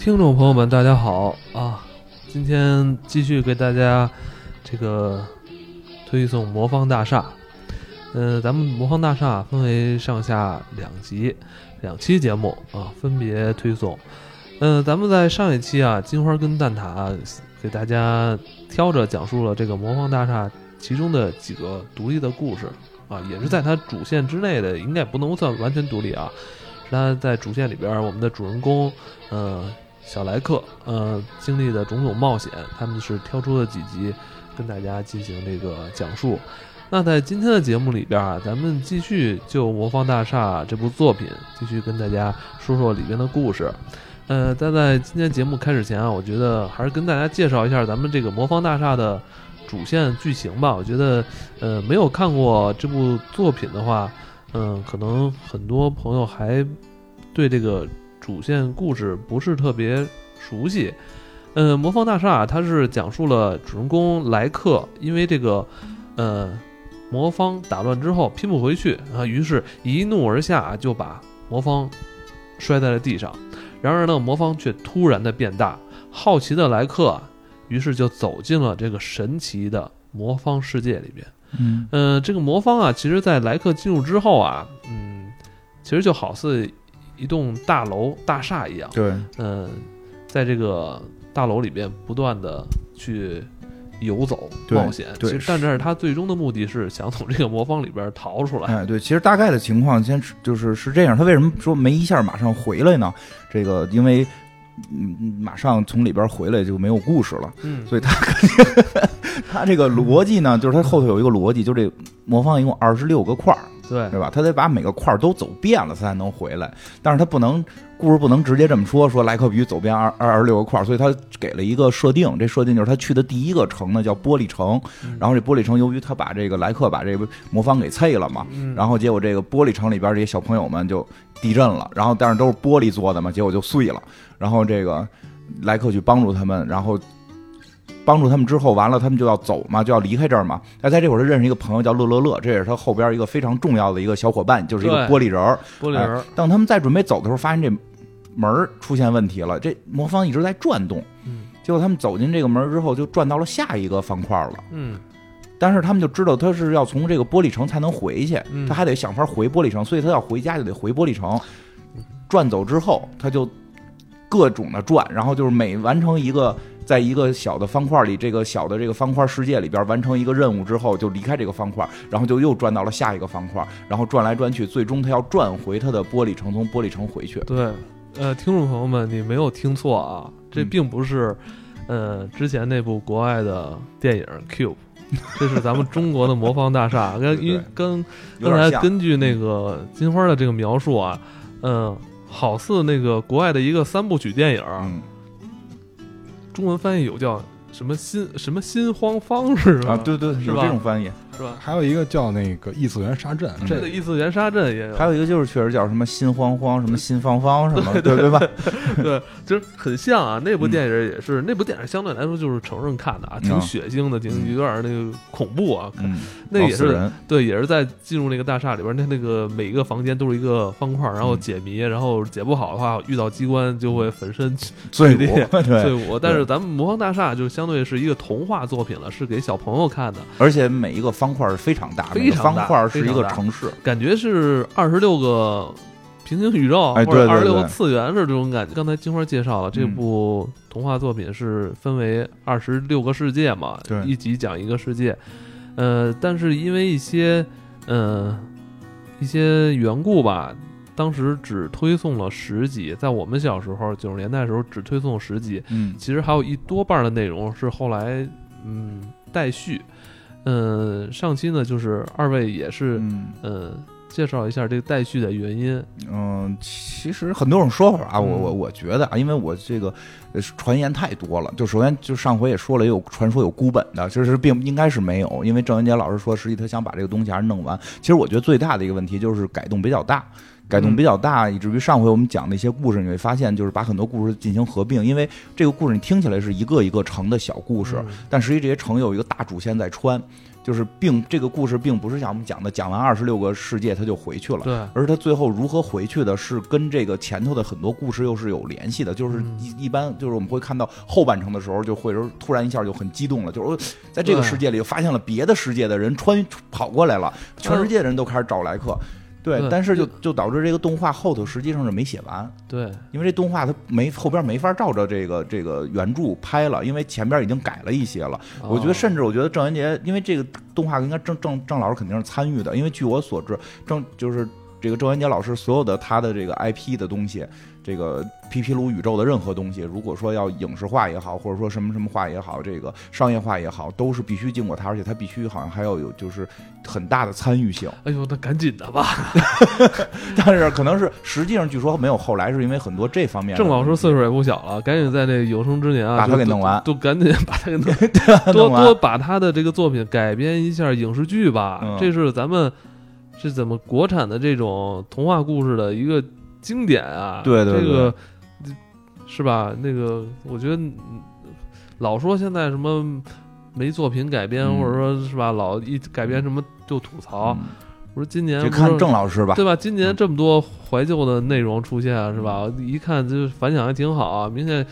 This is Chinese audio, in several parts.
听众朋友们，大家好啊！今天继续给大家这个推送《魔方大厦》。呃，咱们《魔方大厦》分为上下两集、两期节目啊，分别推送。嗯，咱们在上一期啊，金花跟蛋挞给大家挑着讲述了这个《魔方大厦》其中的几个独立的故事啊，也是在它主线之内的，应该不能算完全独立啊。是它在主线里边，我们的主人公，呃，小莱克，呃，经历的种种冒险，他们是挑出了几集跟大家进行这个讲述。那在今天的节目里边啊，咱们继续就《魔方大厦》这部作品继续跟大家说说里边的故事。呃，但在今天节目开始前啊，我觉得还是跟大家介绍一下咱们这个《魔方大厦》的主线剧情吧。我觉得，呃，没有看过这部作品的话，嗯，可能很多朋友还对这个主线故事不是特别熟悉。嗯，《魔方大厦》它是讲述了主人公莱克因为这个，呃。魔方打乱之后拼不回去啊，于是一怒而下就把魔方摔在了地上。然而呢，魔方却突然的变大，好奇的莱克于是就走进了这个神奇的魔方世界里边。嗯嗯，这个魔方啊，其实在莱克进入之后啊，嗯，其实就好似一栋大楼大厦一样。对，嗯，在这个大楼里边不断的去。游走冒险，其实但是他最终的目的是想从这个魔方里边逃出来。哎，对，其实大概的情况先就是是这样。他为什么说没一下马上回来呢？这个因为嗯，马上从里边回来就没有故事了。嗯，所以他肯定 他这个逻辑呢，就是他后头有一个逻辑，就这魔方一共二十六个块儿。对，对吧？他得把每个块儿都走遍了，他才能回来。但是他不能，故事不能直接这么说，说莱克必须走遍二二十六个块儿，所以他给了一个设定。这设定就是他去的第一个城呢叫玻璃城，然后这玻璃城由于他把这个莱克把这个魔方给碎了嘛，然后结果这个玻璃城里边这些小朋友们就地震了，然后但是都是玻璃做的嘛，结果就碎了。然后这个莱克去帮助他们，然后。帮助他们之后，完了他们就要走嘛，就要离开这儿嘛。哎，在这会儿他认识一个朋友叫乐乐乐，这也是他后边一个非常重要的一个小伙伴，就是一个玻璃人儿。玻璃人儿。当他们在准备走的时候，发现这门儿出现问题了，这魔方一直在转动。嗯。结果他们走进这个门之后，就转到了下一个方块了。嗯。但是他们就知道他是要从这个玻璃城才能回去，嗯。他还得想法回玻璃城，所以他要回家就得回玻璃城。转走之后，他就各种的转，然后就是每完成一个。在一个小的方块里，这个小的这个方块世界里边完成一个任务之后，就离开这个方块，然后就又转到了下一个方块，然后转来转去，最终他要转回他的玻璃城，从玻璃城回去。对，呃，听众朋友们，你没有听错啊，这并不是，呃，之前那部国外的电影《Cube》，这是咱们中国的魔方大厦。跟因跟刚才根据那个金花的这个描述啊，嗯，好似那个国外的一个三部曲电影。中文翻译有叫什么心什么心慌方是吧？啊，对对，是这种翻译。是吧？还有一个叫那个异次元沙阵，这个异次元沙阵也有。还有一个就是确实叫什么心慌慌，什么心方方什么，对对吧？对，就是 很像啊。那部电影也是，那部电影相对来说就是成人看的啊，挺血腥的，挺有点那个恐怖啊。那也是对，也是在进入那个大厦里边，那那个每一个房间都是一个方块，然后解谜，然后解不好的话，遇到机关就会粉身碎裂、碎骨。但是咱们魔方大厦就相对是一个童话作品了，是给小朋友看的，而且每一个方块是非常大。非常大，方块是一个城市，感觉是二十六个平行宇宙，或者二十六个次元是这种感觉。刚才金花介绍了这部童话作品是分为二十六个世界嘛，一集讲一个世界。呃，但是因为一些呃一些缘故吧，当时只推送了十集。在我们小时候九十年代的时候，只推送十集。嗯，其实还有一多半的内容是后来嗯待续。嗯，上期呢，就是二位也是，嗯，介绍一下这个待续的原因。嗯，其实很多种说法啊，我我我觉得啊，因为我这个传言太多了。就首先，就上回也说了，有传说有孤本的，其实并应该是没有，因为郑渊洁老师说，实际他想把这个东西还是弄完。其实我觉得最大的一个问题就是改动比较大。改动比较大，以至于上回我们讲的一些故事，你会发现就是把很多故事进行合并，因为这个故事你听起来是一个一个城的小故事，嗯但实际这些城有一个大主线在穿，就是并这个故事并不是像我们讲的讲完二十六个世界他就回去了。对，而他最后如何回去的，是跟这个前头的很多故事又是有联系的。就是嗯一一般，就是我们会看到后半程的时候，就会说突然一下就很激动了，就是我在这个世界里发现了别的世界的人穿跑过来了，全世界的人都开始找莱克。对，对但是就就导致这个动画后头实际上是没写完，对，因为这动画它没后边没法照着这个这个原著拍了，因为前边已经改了一些了。我觉得，哦甚至我觉得郑渊洁，因为这个动画应该郑郑郑老师肯定是参与的，因为据我所知，郑就是这个郑渊洁老师所有的他的这个 IP 的东西，这个皮皮鲁宇宙的任何东西，如果说要影视化也好，或者说什么什么化也好，这个商业化也好，都是必须经过他，而且他必须好像还要有就是很大的参与性。哎呦，那赶紧的吧！但是可能是实际上据说没有后来，是因为很多这方面郑老师岁数也不小了，赶紧在这有生之年啊，把他给弄完都都赶紧 把他给弄，完多把他的这个作品改编一下影视剧吧。嗯这是咱们是怎么国产的这种童话故事的一个经典啊。对对这个是吧？那个我觉得嗯老说现在什么没作品改编，嗯或者说是吧，老一改编什么就吐槽。嗯我说今年就看郑老师吧。对吧？今年嗯这么多怀旧的内容出现，是吧？一看就反响还挺好啊，明显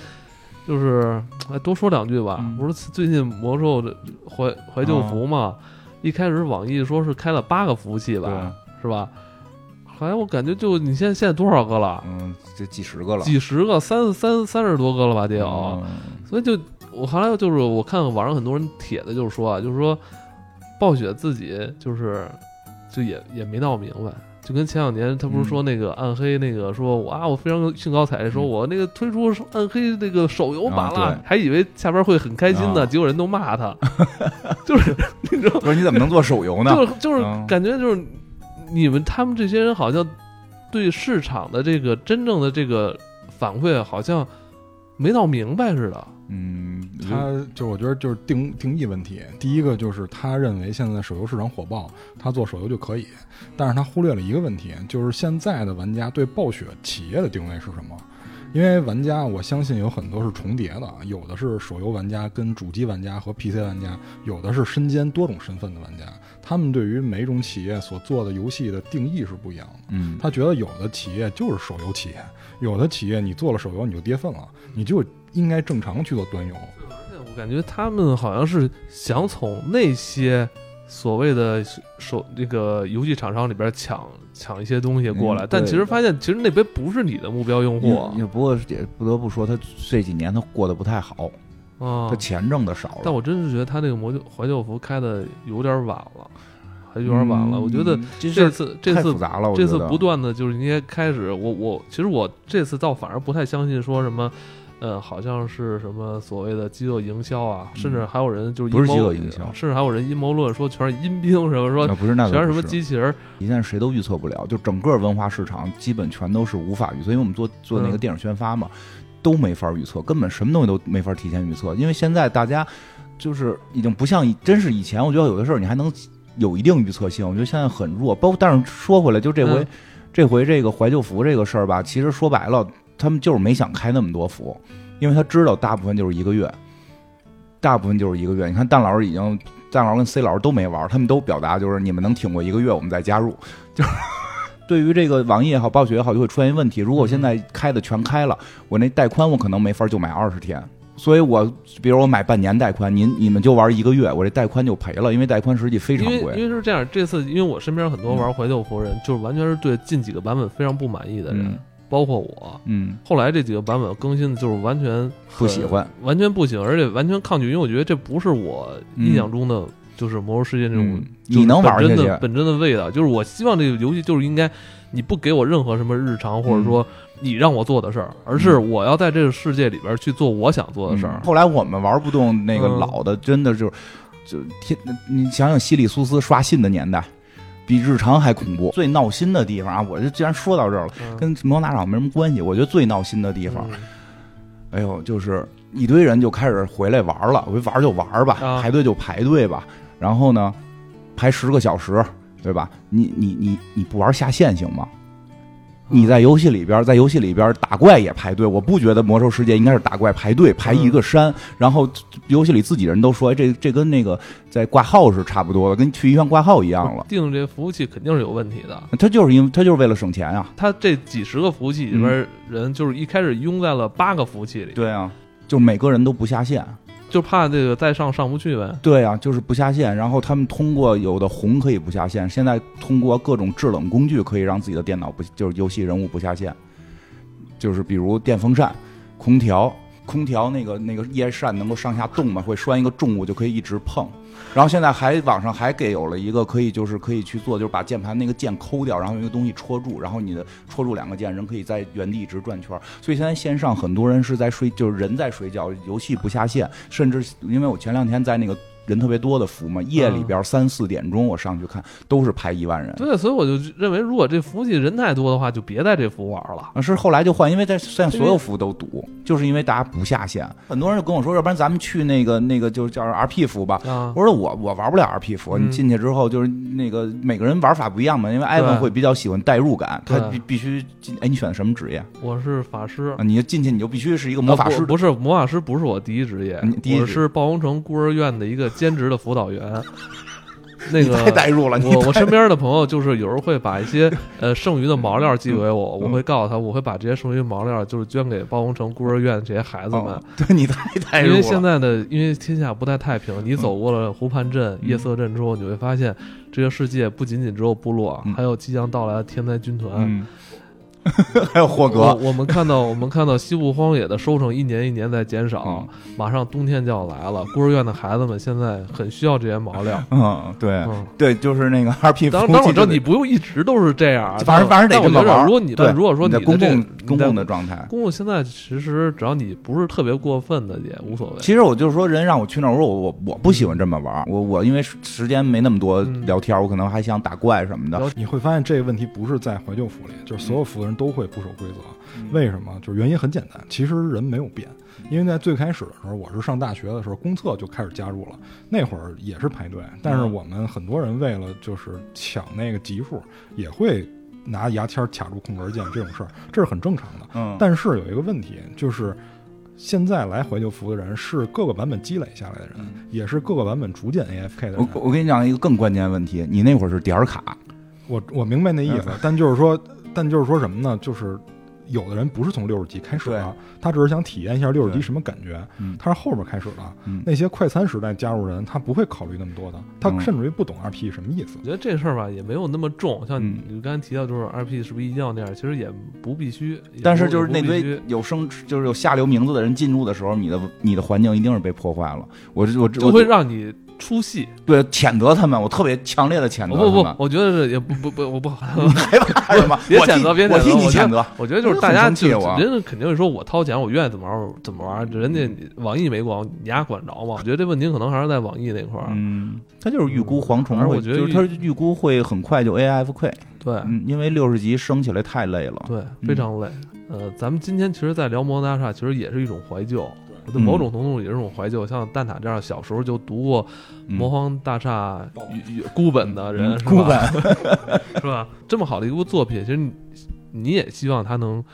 就是哎，多说两句吧。嗯不是最近魔兽的怀怀旧服嘛？一开始网易说是开了八个服务器吧，是吧？后来我感觉就你现在现在多少个了？嗯，这几十个了，几十个，三三三十多个了吧，得有。嗯。所以就我后来就是我看网上很多人帖子就是说啊，就是说暴雪自己就是就也也没闹明白，就跟前两年他不是说那个暗黑那个说我啊我非常兴高采烈说嗯。我那个推出暗黑那个手游版了，啊还以为下边会很开心呢，啊。结果人都骂他，就是 你知道，不是你怎么能做手游呢？就是就是嗯。感觉就是你们他们这些人好像对市场的这个真正的这个反馈好像没闹明白似的。嗯，他就我觉得就是定定义问题。第一个就是他认为现在手游市场火爆，他做手游就可以，但是他忽略了一个问题，就是现在的玩家对暴雪企业的定位是什么？因为玩家，我相信有很多是重叠的，有的是手游玩家跟主机玩家和 PC 玩家，有的是身兼多种身份的玩家。他们对于每种企业所做的游戏的定义是不一样的。嗯，他觉得有的企业就是手游企业，有的企业你做了手游你就跌份了，你就应该正常去做端游。我感觉他们好像是想从那些所谓的手那个游戏厂商里边抢抢一些东西过来，嗯但其实发现其实那边不是你的目标用户也也不过也不得不说，他这几年他过得不太好，啊他。钱挣的少了。但我真是觉得他那个魔旧怀旧服开的有点晚了，还有点晚了。我觉得嗯这次这次太复杂了，这次不断的就是应该开始，我我其实我这次倒反而不太相信说什么。呃，好像是什么所谓的饥饿营销啊，甚至还有人就是嗯不是饥饿营销甚至还有人阴谋论说全是阴兵什么说不是那个全是什么机器人，现在谁都预测不了，就整个文化市场基本全都是无法预测，因为我们做做那个嗯电影宣发嘛，都没法预测，根本什么东西都没法提前预测，因为现在大家就是已经不像以真是以前，我觉得有的事儿你还能有一定预测性，我觉得现在很弱。包括但是说回来，就这回、嗯这回这个怀旧服这个事儿吧，其实说白了，他们就是没想开那么多服，因为他知道大部分就是一个月，大部分就是一个月。你看蛋老师已经，蛋老师跟 C 老师都没玩，他们都表达就是你们能挺过一个月，我们再加入。就是对于这个网易也好，暴雪也好，就会出现一问题。如果我现在开的全开了，我那带宽我可能没法就买二十天。所以我比如我买半年带宽，您你们就玩一个月，我这带宽就赔了，因为带宽实际非常因为因。为是这样，这次因为我身边很多玩怀旧服人，就是完全是对近几个版本非常不满意的人，嗯包括我。嗯，后来这几个版本更新的就是完全不喜欢，完全不行，而且完全抗拒，因为我觉得这不是我印象中的就是魔兽世界那种嗯，你能玩真的本真的味道。就是我希望这个游戏就是应该你不给我任何什么日常或者说你让我做的事儿，而是我要在这个世界里边去做我想做的事儿嗯。后来我们玩不动那个嗯老的，真的就是就天，你想想西里苏斯刷信的年代，比日常还恐怖。最闹心的地方啊，我就既然说到这儿了，嗯跟魔法大厂没什么关系。我觉得最闹心的地方，嗯哎呦，就是一堆人就开始回来玩了，玩就玩吧，啊排队就排队吧。然后呢，排十个小时，对吧？你你你你不玩下线行吗？你在游戏里边，在游戏里边打怪也排队，我不觉得魔兽世界应该是打怪排队排一个山，然后游戏里自己人都说，哎，这这跟那个在挂号是差不多的，跟去医院挂号一样了。定这服务器肯定是有问题的，他就是因为他就是为了省钱啊。他这几十个服务器里边人，就是一开始拥在了八个服务器里，对啊，就每个人都不下线。就怕这个再上上不去呗。对啊，就是不下线。然后他们通过有的红可以不下线，现在通过各种制冷工具可以让自己的电脑不就是游戏人物不下线，就是比如电风扇、空调。空调那个那个叶扇能够上下动嘛？会拴一个重物就可以一直碰。然后现在还网上还给有了一个可以就是可以去做，就是把键盘那个键抠掉，然后用一个东西戳住，然后你的戳住两个键，人可以在原地一直转圈。所以现在线上很多人是在睡，就是人在睡觉，游戏不下线。甚至因为我前两天在那个。人特别多的服嘛，夜里边三四点钟我上去看，都是排一万人。对，所以我就认为，如果这服务器人太多的话，就别在这服玩了。是后来就换，因为在现在所有服务都堵，就是因为大家不下线。很多人就跟我说，要不然咱们去那个那个就叫 RP 服吧。我说我我玩不了 RP 服，你进去之后就是那个每个人玩法不一样嘛。因为艾文会比较喜欢代入感，他必必须进。哎，你选的什么职业？我是法师。你进去你就必须是一个魔法师。不是魔法师，不是我第一职业。我是暴风城孤儿院的一个兼职的辅导员。那个太代入了。我我身边的朋友就是有时候会把一些呃剩余的毛料寄给我，我会告诉他，我会把这些剩余毛料就是捐给包工城孤儿院这些孩子们。对你太代入了。因为现在的因为天下不太太平，你走过了湖畔镇、夜色镇之后，你会发现这个世界不仅仅只有部落，还有即将到来的天灾军团。还有霍格，我们看到我们看到西部荒野的收成一年一年在减少，马上冬天就要来了。孤儿院的孩子们现在很需要这些毛料。嗯，对，对，就是那个 二 P。当当我知道你不用一直都是这样，反正反正得这么玩。如果你如果说你公共公共的状态，公共现在其实只要你不是特别过分的也无所谓。其实我就是说，人让我去那儿，我说我我我不喜欢这么玩。我我因为时间没那么多聊天，我可能还想打怪什么的。你会发现这个问题不是在怀旧服里，就是所有服的人都会不守规则。为什么？就是原因很简单，其实人没有变。因为在最开始的时候，我是上大学的时候，公厕就开始加入了，那会儿也是排队。但是我们很多人为了就是抢那个级数，也会拿牙签卡住空格键这种事儿，这是很正常的。嗯。但是有一个问题，就是现在来怀旧服的人是各个版本积累下来的人，也是各个版本逐渐 AFK 的人。我我跟你讲一个更关键问题，你那会儿是点儿卡。我我明白那意思，但就是说，但就是说什么呢？就是。有的人不是从六十级开始的，他只是想体验一下六十级什么感觉，他是后边开始的。那些快餐时代加入人，他不会考虑那么多的，他甚至于不懂 RP 什么意思。我觉得这事儿吧也没有那么重，像你刚才提到，就是 RP 是不是一定要那样？其实也不必须。但是就是那堆有生就是有下流名字的人进入的时候，你的你的环境一定是被破坏了。我我就会让你。出戏，对，谴责他们，我特别强烈的谴责。不不不，我觉得也不不不，我不害怕什么？别谴责，别我替你谴责。我觉得就是大家就人家肯定是说我掏钱，我愿意怎么玩怎么玩。人家网易没管，你丫管着吗？我觉得这问题可能还是在网易那块儿。嗯，他就是预估蝗虫，我觉得就是他预估会很快就 AFK。对，因为六十级升起来太累了。对，非常累。呃，咱们今天其实，在聊魔大厦，其实也是一种怀旧。某种程度也是种怀旧，像蛋挞这样小时候就读过《魔方大厦》孤本的人，孤本 是吧？这么好的一部作品，其实你也希望它能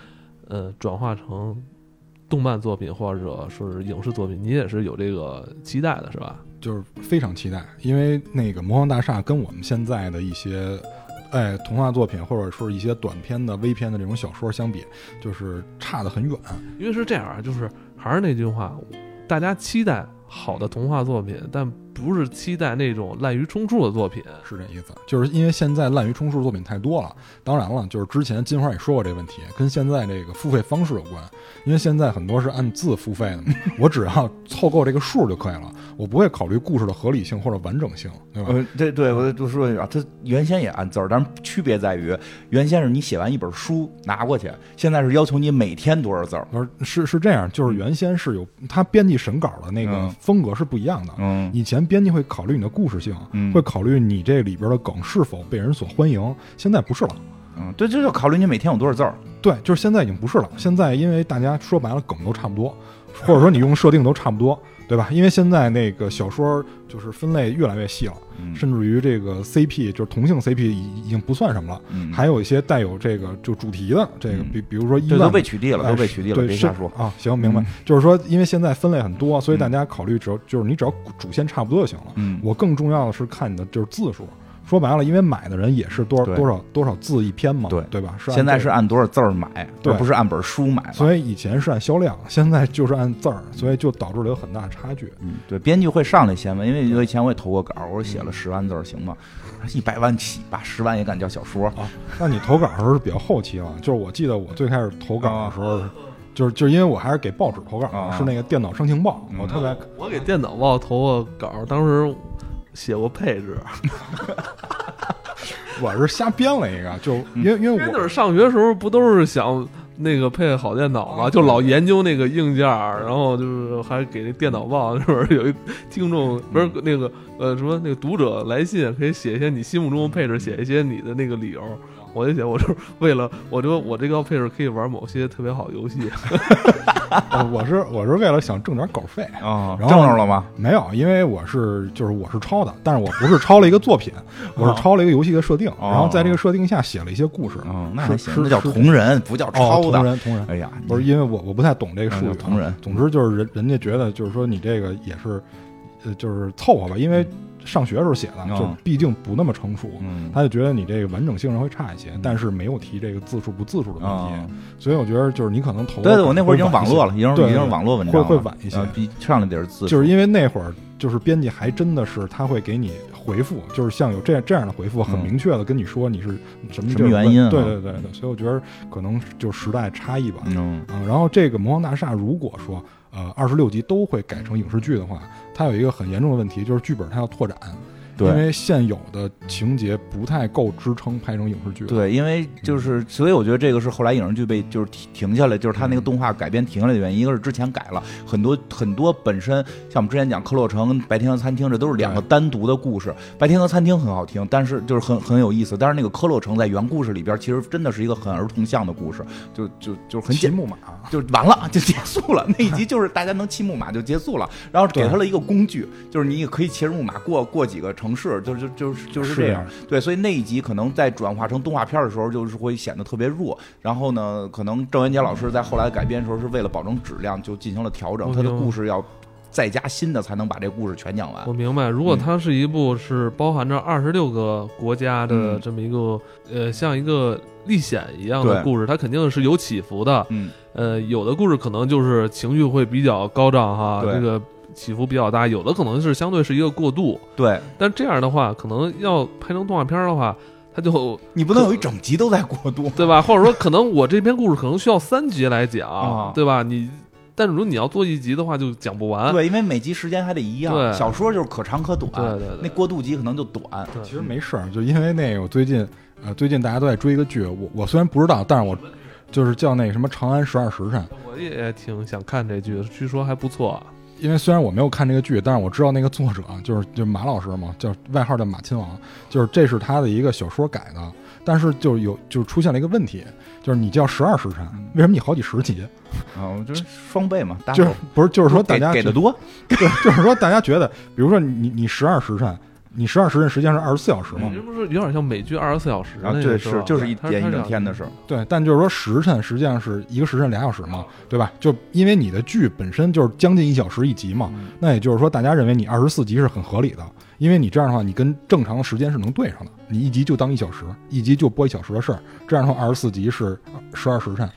呃转化成动漫作品或者说是影视作品，你也是有这个期待的，是吧？就是非常期待，因为那个《魔方大厦》跟我们现在的一些哎童话作品或者说一些短篇的微篇的这种小说相比，就是差得很远。因为是这样啊，就是。还是那句话，大家期待好的童话作品，但不是期待那种滥竽充数的作品，是这意思。就是因为现在滥竽充数作品太多了。当然了，就是之前金花也说过这个问题，跟现在这个付费方式有关。因为现在很多是按字付费的嘛，我只要凑够这个数就可以了。我不会考虑故事的合理性或者完整性，对吧？对对，我就说一下，它原先也按字儿，但是区别在于，原先是你写完一本书拿过去，现在是要求你每天多少字儿。是是这样，就是原先是有他编辑审稿的那个风格是不一样的。嗯，以前编辑会考虑你的故事性，会考虑你这里边的梗是否被人所欢迎，现在不是了。嗯，对，这就考虑你每天有多少字儿。对，就是现在已经不是了。现在因为大家说白了梗都差不多。或者说你用设定都差不多，对吧？因为现在那个小说就是分类越来越细了，嗯甚至于这个 CP 就是同性 CP 已已经不算什么了，嗯还有一些带有这个就主题的这个，嗯比比如说一这万都被取缔了，哎都被取缔了，别瞎说。啊。行，明白嗯。就是说，因为现在分类很多，所以嗯大家考虑只要就是你只要主线差不多就行了。嗯，我更重要的是看你的就是字数。说白了，因为买的人也是多少多少多少字一篇嘛，对对吧？是按现在是按多少字儿买，而不是按本书买。所以以前是按销量，现在就是按字儿，所以就导致了有很大的差距。嗯，对，编剧会上来先问，因为以前我也投过稿，我说写了十万字儿行吗？一百万起吧，十万也敢叫小说？啊，那你投稿的时候是比较后期了，就是我记得我最开始投稿的时候，就是就是因为我还是给报纸投稿是那个电脑声情报，嗯我特别我给电脑报投过稿，当时写过配置，我是瞎编了一个，就嗯因为因为我那会儿上学时候不都是想那个配好电脑嘛，就老研究那个硬件，然后就是还给那电脑报，那会儿有一听众不是那个呃什么那个读者来信，可以写一些你心目中的配置，写一些你的那个理由。我就写，我就是为了，我说我这个配置可以玩某些特别好的游戏，呃我是我是为了想挣点稿费。啊，然后挣着了吗？没有，因为我是就是我是抄的，但是我不是抄了一个作品，我是抄了一个游戏的设定，哦然后在这个设定下写了一些故事。嗯，那行，是那叫同人，不叫哦，抄的。同人同人，哎呀，不是因为我我不太懂这个术语同人总之就是人人家觉得就是说你这个也是，呃，就是凑合吧，因为上学时候写的，嗯就毕竟不那么成熟，嗯。他就觉得你这个完整性上会差一些，但是没有提这个字数不字数的问题，啊，所以我觉得就是你可能投对对，我那会儿已经网络了，已经已经网络文章会了，会晚一些。啊比上来点是字数，就是因为那会儿就是编辑还真的是他会给你回复，就是像有这样这样的回复，很嗯明确的跟你说你是什么什么原因啊。对对对对，所以我觉得可能就是时代差异吧。嗯。啊，然后这个《魔方大厦》如果说呃二十六集都会改成影视剧的话，它有一个很严重的问题，就是剧本它要拓展，对因为现有的情节不太够支撑拍成影视剧。，对，因为就是，所以我觉得这个是后来影视剧被就是停停下来，就是他那个动画改编停下来的原因。一个是之前改了很多很多本身像我们之前讲《克洛城》跟《白天鹅餐厅》，这都是两个单独的故事。《白天鹅餐厅》很好听，但是就是很很有意思。但是那个《科洛城》在原故事里边，其实真的是一个很儿童向的故事，就就就很简骑木马，就完了，就结束了。那一集就是大家能骑木马就结束了，然后给对他了一个工具，就是你也可以骑着木马过过几个城市，就就就是就是这样。对，所以那一集可能在转化成动画片的时候，就是会显得特别弱。然后呢，可能郑渊洁老师在后来改编的时候，是为了保证质量，就进行了调整，他的故事要再加新的，才能把这故事全讲完我。明白，如果它是一部是包含着二十六个国家的嗯这么一个、呃，像一个历险一样的故事，它肯定是有起伏的。嗯，呃，有的故事可能就是情绪会比较高涨哈，对这个起伏比较大；有的可能是相对是一个过渡。对但这样的话，可能要拍成动画片儿的话，它就你不能有一整集都在过渡。对吧？或者说，可能我这篇故事可能需要三集来讲，啊对吧？你，但是如果你要做一集的话，就讲不完。对，因为每集时间还得一样，对小说就是可长可短，对对对那过渡集可能就短。对其实没事儿，就因为那个我最近呃最近大家都在追一个剧，我我虽然不知道，但是我就是叫那个什么《长安十二时辰》，我也挺想看这剧的，据说还不错。因为虽然我没有看这个剧，但是我知道那个作者就是就是马老师嘛，叫外号叫马亲王，就是这是他的一个小说改的，但是就有就出现了一个问题，就是你叫十二时辰，为什么你好几十集？啊，我觉得双倍嘛，大就是不是就是说大家给的多，对，就是说大家觉得，比如说你你十二时辰，你十二时辰实际上是二十四小时嘛，这不是有点像美剧二十四小时啊，对，那个是就是一点一整天的事儿。对，但就是说时辰实际上是一个时辰俩小时嘛，对吧？就因为你的剧本身就是将近一小时一集嘛，嗯那也就是说大家认为你二十四集是很合理的，因为你这样的话，你跟正常的时间是能对上的，你一集就当一小时，一集就播一小时的事儿，这样的话二十四集是十二时辰，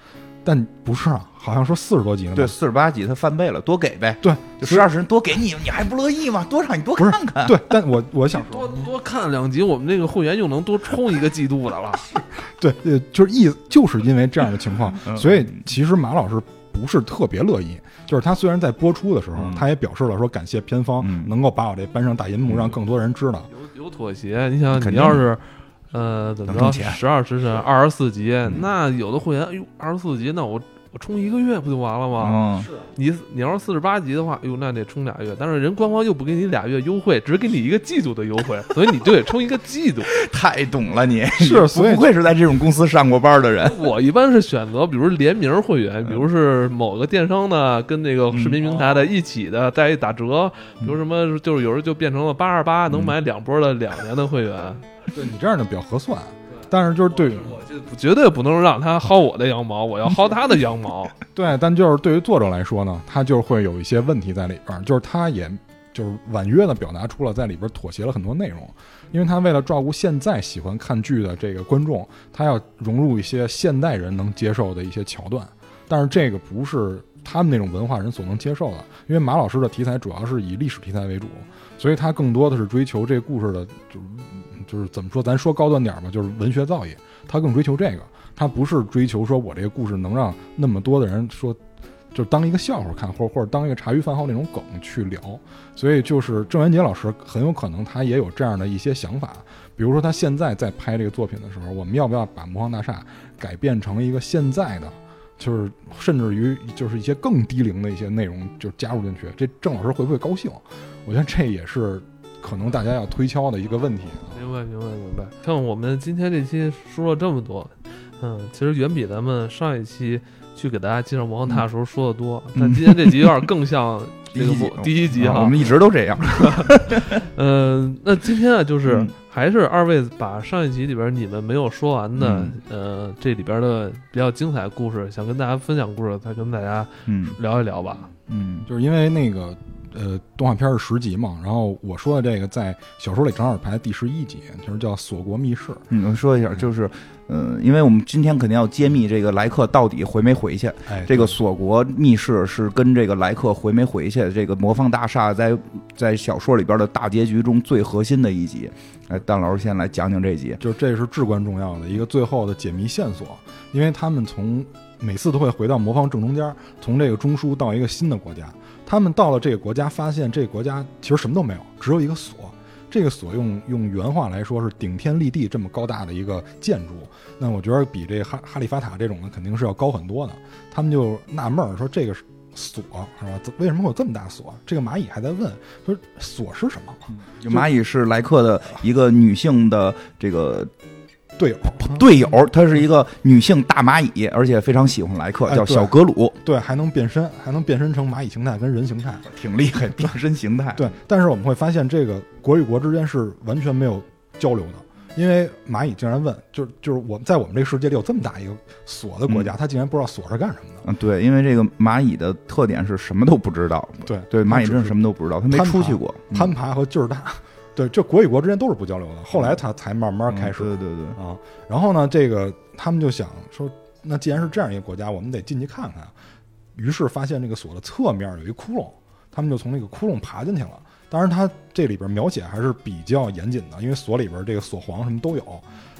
但不是啊，好像说四十多集呢，对，四十八集他翻倍了，多给呗。对，就十二时多给你，你还不乐意吗？多让你多看看。对，但我我想说，多多看两集，我们这个会员又能多充一个季度的了。对，呃，就是意就是因为这样的情况，嗯所以其实马老师不是特别乐意。就是他虽然在播出的时候，嗯他也表示了说感谢片方嗯能够把我这搬上大银幕，嗯让更多人知道。有有妥协，你想，肯定你要是呃怎么着，十二时辰二十四集，嗯那有的会员，哎呦，二十四集，那我我充一个月不就完了吗？嗯，你你要是四十八级的话，哟，那得充俩月，但是人官方又不给你俩月优惠，只给你一个季度的优惠，所以你就得充一个季度。太懂了你，是不所以不愧是在这种公司上过班的人。我一般是选择，比如联名会员，比如是某个电商的跟那个视频平台的一起的，再一打折，比如什么就是有时候就变成了八十八，能买两波的两年的会员。对你这样的比较合算。但是就是对于我就绝对不能让他薅我的羊毛，我要薅他的羊毛。对，但就是对于作者来说呢，他就会有一些问题在里边儿，就是他也就是婉约的表达出了在里边妥协了很多内容，因为他为了照顾现在喜欢看剧的这个观众，他要融入一些现代人能接受的一些桥段，但是这个不是他们那种文化人所能接受的，因为马老师的题材主要是以历史题材为主，所以他更多的是追求这故事的，就是就是怎么说，咱说高端点儿吧，就是文学造诣，他更追求这个，他不是追求说我这个故事能让那么多的人说。就当一个笑话看，或者或者当一个茶余饭后那种梗去聊，所以就是郑渊洁老师很有可能他也有这样的一些想法，比如说他现在在拍这个作品的时候，我们要不要把魔方大厦改变成一个现在的，就是甚至于就是一些更低龄的一些内容就加入进去，这郑老师会不会高兴？我觉得这也是可能大家要推敲的一个问题啊。明白，明白，明白。像我们今天这期说了这么多，嗯，其实远比咱们上一期去给大家介绍魔方大厦的时候说的多。但今天这集有点更像这个 魔第一集哈。啊我们一直都这样。嗯，那今天啊，就是嗯还是二位把上一集里边你们没有说完的，嗯呃，这里边的比较精彩的故事，想跟大家分享故事，再跟大家嗯聊一聊吧。嗯就是因为那个呃动画片是十集嘛，然后我说的这个在小说里正好排第十一集，就是叫《锁国密室》。嗯，我说一下，就是，呃，因为我们今天肯定要揭秘这个莱克到底回没回去。哎，这个锁国密室是跟这个莱克回没回去，这个魔方大厦在在小说里边的大结局中最核心的一集。哎，蛋老师先来讲讲这集。就这是至关重要的一个最后的解谜线索，因为他们从每次都会回到魔方正中间，从这个中枢到一个新的国家，他们到了这个国家，发现这个国家其实什么都没有，只有一个锁。这个锁用用原话来说是顶天立地这么高大的一个建筑，那我觉得比这哈哈利法塔这种的肯定是要高很多的。他们就纳闷儿说这个锁是吧？为什么会有这么大锁？这个蚂蚁还在问说锁是什么？蚂蚁是莱克的一个女性的这个队友队友，她是一个女性大蚂蚁，而且非常喜欢莱克，叫小格鲁，对，还能变身，还能变身成蚂蚁形态跟人形态。挺厉害，变身形态。对，但是我们会发现，这个国与国之间是完全没有交流的，因为蚂蚁竟然问，就是就是我们在我们这个世界里有这么大一个锁的国家，他竟然不知道锁是干什么的。嗯，对，因为这个蚂蚁的特点是什么都不知道。对对，蚂蚁真是是什么都不知道，它没出去过。嗯攀爬和劲儿大，对，这国与国之间都是不交流的。后来他才慢慢开始、嗯对对对，啊。然后呢，这个他们就想说，那既然是这样一个国家，我们得进去看看。于是发现这个锁的侧面有一窟窿，他们就从那个窟窿爬进去了。当然，它这里边描写还是比较严谨的，因为锁里边这个锁簧什么都有。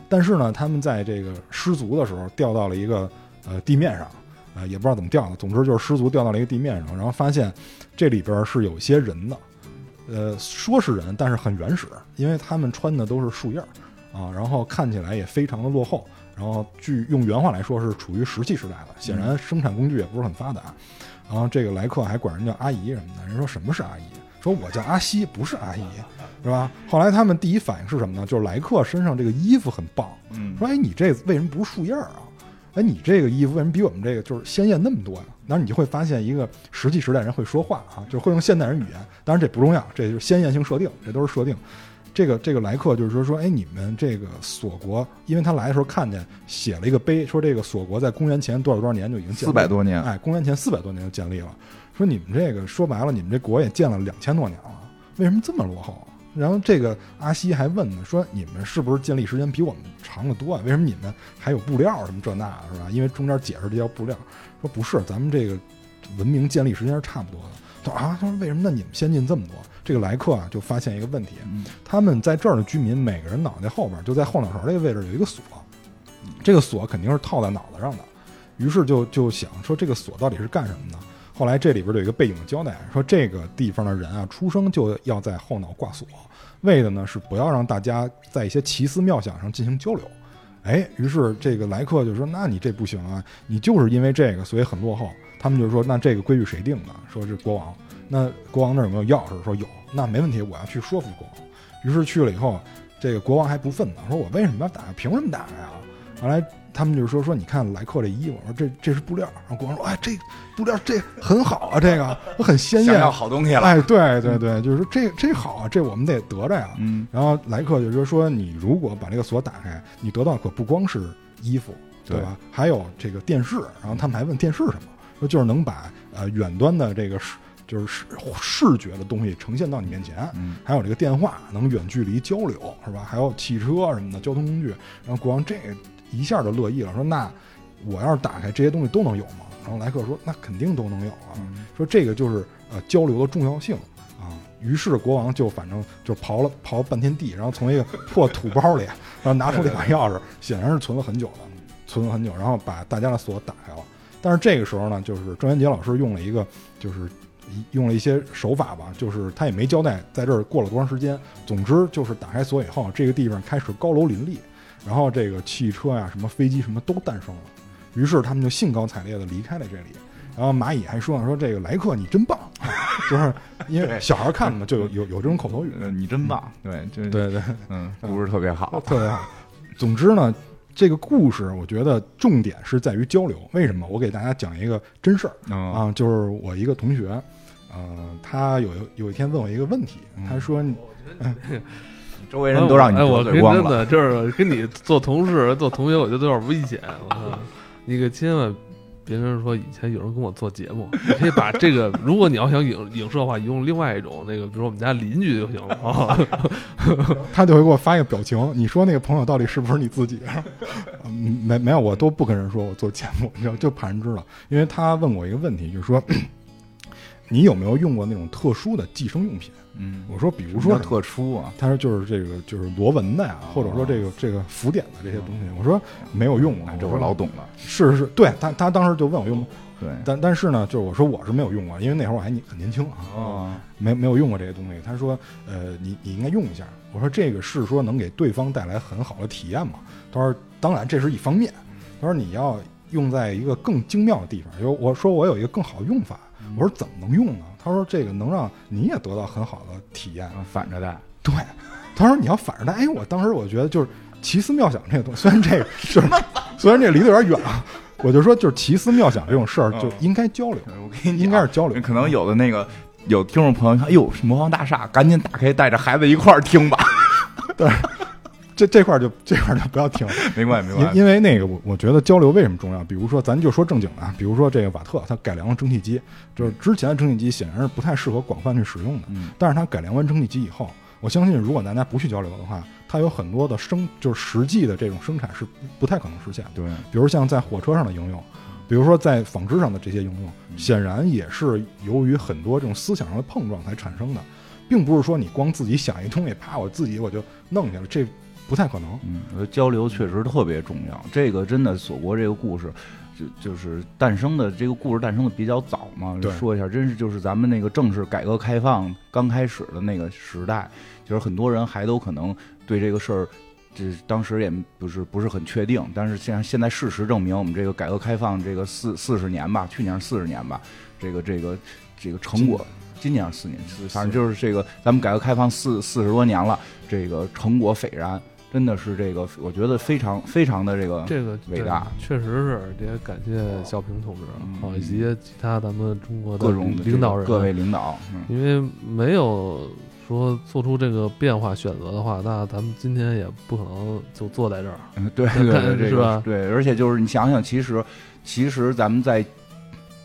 但是呢，他们在这个失足的时候掉到了一个呃地面上，呃也不知道怎么掉的，总之就是失足掉到了一个地面上，然后发现这里边是有一些人的，呃说是人，但是很原始，因为他们穿的都是树叶儿啊，然后看起来也非常的落后，然后据用原话来说是处于石器时代了，显然生产工具也不是很发达。然后这个莱克还管人叫阿姨什么的，人说什么是阿姨？说我叫阿西，不是阿姨，是吧？后来他们第一反应是什么呢？就是莱克身上这个衣服很棒，嗯，说哎你这为什么不是树叶儿啊？哎你这个衣服为什么比我们这个就是鲜艳那么多呀？然后你就会发现一个石器时代人会说话啊，就是会用现代人语言，当然这不重要，这就是先验性设定，这都是设定。这个这个来客就是说说，哎，你们这个锁国，因为他来的时候看见写了一个碑，说这个锁国在公元前多少多少年就已经建立四百多年，哎，公元前四百多年就建立了。说你们这个说白了，你们这国也建了两千多年了，为什么这么落后？然后这个阿西还问呢，说你们是不是建立时间比我们长得多啊？为什么你们还有布料什么这那的是吧？因为中间解释这叫布料，说不是，咱们这个文明建立时间是差不多的。他说啊，他说为什么那你们先进这么多？这个莱克啊就发现一个问题，嗯他们在这儿的居民每个人脑袋后边就在后脑勺这个位置有一个锁，这个锁肯定是套在脑袋上的，于是就就想说这个锁到底是干什么的？后来这里边有一个背景的交代，说这个地方的人啊，出生就要在后脑挂锁，为的呢是不要让大家在一些奇思妙想上进行交流。哎，于是这个莱克就说：“那你这不行啊，你就是因为这个，所以很落后。”他们就说：“那这个规矩谁定的？”说是国王。那国王那儿有没有钥匙？说有。那没问题，我要去说服国王。于是去了以后，这个国王还不忿呢，说我为什么要打？凭什么打呀？后来他们就是说说，你看莱克这衣服，说这这是布料。然后国王说，哎，这布料这很好啊，这个很鲜艳，要好东西了。哎，对对对，就是说这这好啊，这我们得得着呀。嗯。然后莱克就说说，你如果把这个锁打开，你得到可不光是衣服，对吧？还有这个电视。然后他们还问电视什么？说就是能把呃远端的这个视就是视视觉的东西呈现到你面前。嗯。还有这个电话能远距离交流，是吧？还有汽车什么的交通工具。然后国王这。一下就乐意了，说那我要是打开这些东西都能有吗？然后莱克说那肯定都能有啊，说这个就是呃交流的重要性啊。于是国王就反正就刨了刨半天地，然后从一个破土包里，然后拿出两把钥匙，显然是存了很久了，存了很久，然后把大家的锁打开了。但是这个时候呢，就是郑渊洁老师用了一个就是用了一些手法吧，就是他也没交代在这儿过了多长时间。总之就是打开锁以后，这个地方开始高楼林立。然后这个汽车呀，什么飞机什么都诞生了，于是他们就兴高采烈的离开了这里。然后蚂蚁还说呢，说这个莱克你真棒，就是因为小孩看嘛，就有有有这种口头语，你真棒，对，就对对，嗯，故事特别好，特别好。总之呢，这个故事我觉得重点是在于交流。为什么？我给大家讲一个真事儿啊，就是我一个同学，呃，他有有一天问我一个问题，他说。周围人都让你我嘴光了，真的就是跟你做同事、做同学，我觉得有点危险。我操，你可千万别跟人说以前有人跟我做节目。你可以把这个，如果你要想影影射的话，用另外一种那个，比如说我们家邻居就行了啊。他就会给我发一个表情，你说那个朋友到底是不是你自己？没没有，我都不跟人说我做节目，你知道，就怕人知道。因为他问我一个问题，就是说 你有没有用过那种特殊的计生用品？嗯，我说，比如说特殊啊，他说就是这个就是螺纹的呀，或者说这个这个浮点的这些东西，我说没有用过，这我老懂了。是是，对他他当时就问我用，对，但但是呢，就是我说我是没有用过，因为那会儿我还很年轻啊，没没有用过这些东西。他说，呃，你你应该用一下。我说这个是说能给对方带来很好的体验嘛？他说当然这是一方面。他说你要用在一个更精妙的地方。就我说我有一个更好的用法。我说怎么能用呢？他说：“这个能让你也得到很好的体验，反着戴。”对，他说：“你要反着戴。”哎，我当时我觉得就是奇思妙想这个东西，虽然这 个是，虽然这离得有点远啊，我就说就是奇思妙想这种事儿就应该交流。我跟你应该是交流。可能有的那个有听众朋友看，哎呦，魔方大厦，赶紧打开，带着孩子一块儿听吧。对。这这块就这块就不要听，没关系，没关系。因为那个我我觉得交流为什么重要？比如说，咱就说正经的，比如说这个瓦特，他改良了蒸汽机，就是之前的蒸汽机显然是不太适合广泛去使用的。嗯。但是他改良完蒸汽机以后，我相信如果大家不去交流的话，它有很多的生就是实际的这种生产是不太可能实现的。对。比如像在火车上的应用，比如说在纺织上的这些应用，显然也是由于很多这种思想上的碰撞才产生的，并不是说你光自己想一通西，啪，我自己我就弄下了这。不太可能，嗯，我觉得交流确实特别重要。这个真的锁国这个故事，就就是诞生的这个故事诞生的比较早嘛。说一下，真是就是咱们那个正式改革开放刚开始的那个时代，就是很多人还都可能对这个事儿，这当时也不是不是很确定。但是现在现在事实证明，我们这个改革开放这个四四十年吧，去年是四十年吧，这个这个这个成果。今年四年，反正就是这个，咱们改革开放四四十多年了，这个成果斐然。真的是这个，我觉得非常非常的这个这个伟大，确实是也感谢小平同志，好以及其他咱们中国各种领导人，各位领导，因为没有说做出这个变化选择的话，那咱们今天也不可能就坐在这儿。嗯，对 对，是吧？对，而且就是你想想，其实其实咱们在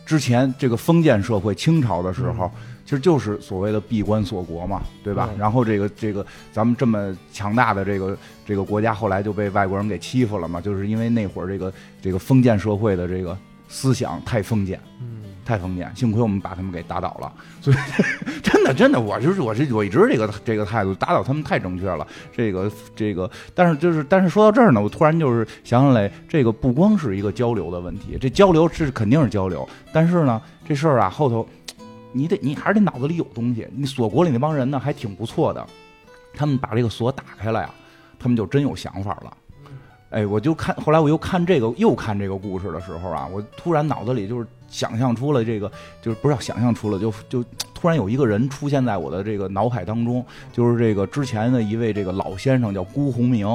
之前这个封建社会清朝的时候。其实就是所谓的闭关锁国嘛，对吧？然后这个这个咱们这么强大的这个这个国家，后来就被外国人给欺负了嘛，就是因为那会儿这个这个封建社会的这个思想太封建，嗯，太封建。幸亏我们把他们给打倒了，所 以真的真的，我就是我是我一直这个这个态度，打倒他们太正确了。这个这个，但是就是但是说到这儿呢，我突然就是想起来，这个不光是一个交流的问题，这交流是肯定是交流，但是呢，这事儿啊后头。你得，你还是得脑子里有东西。你锁国里那帮人呢，还挺不错的，他们把这个锁打开了呀，他们就真有想法了。哎，我就看，后来我又看这个，又看这个故事的时候啊，我突然脑子里就是想象出了这个，就是不是想象出了，就就突然有一个人出现在我的这个脑海当中，就是这个之前的一位这个老先生叫辜鸿铭。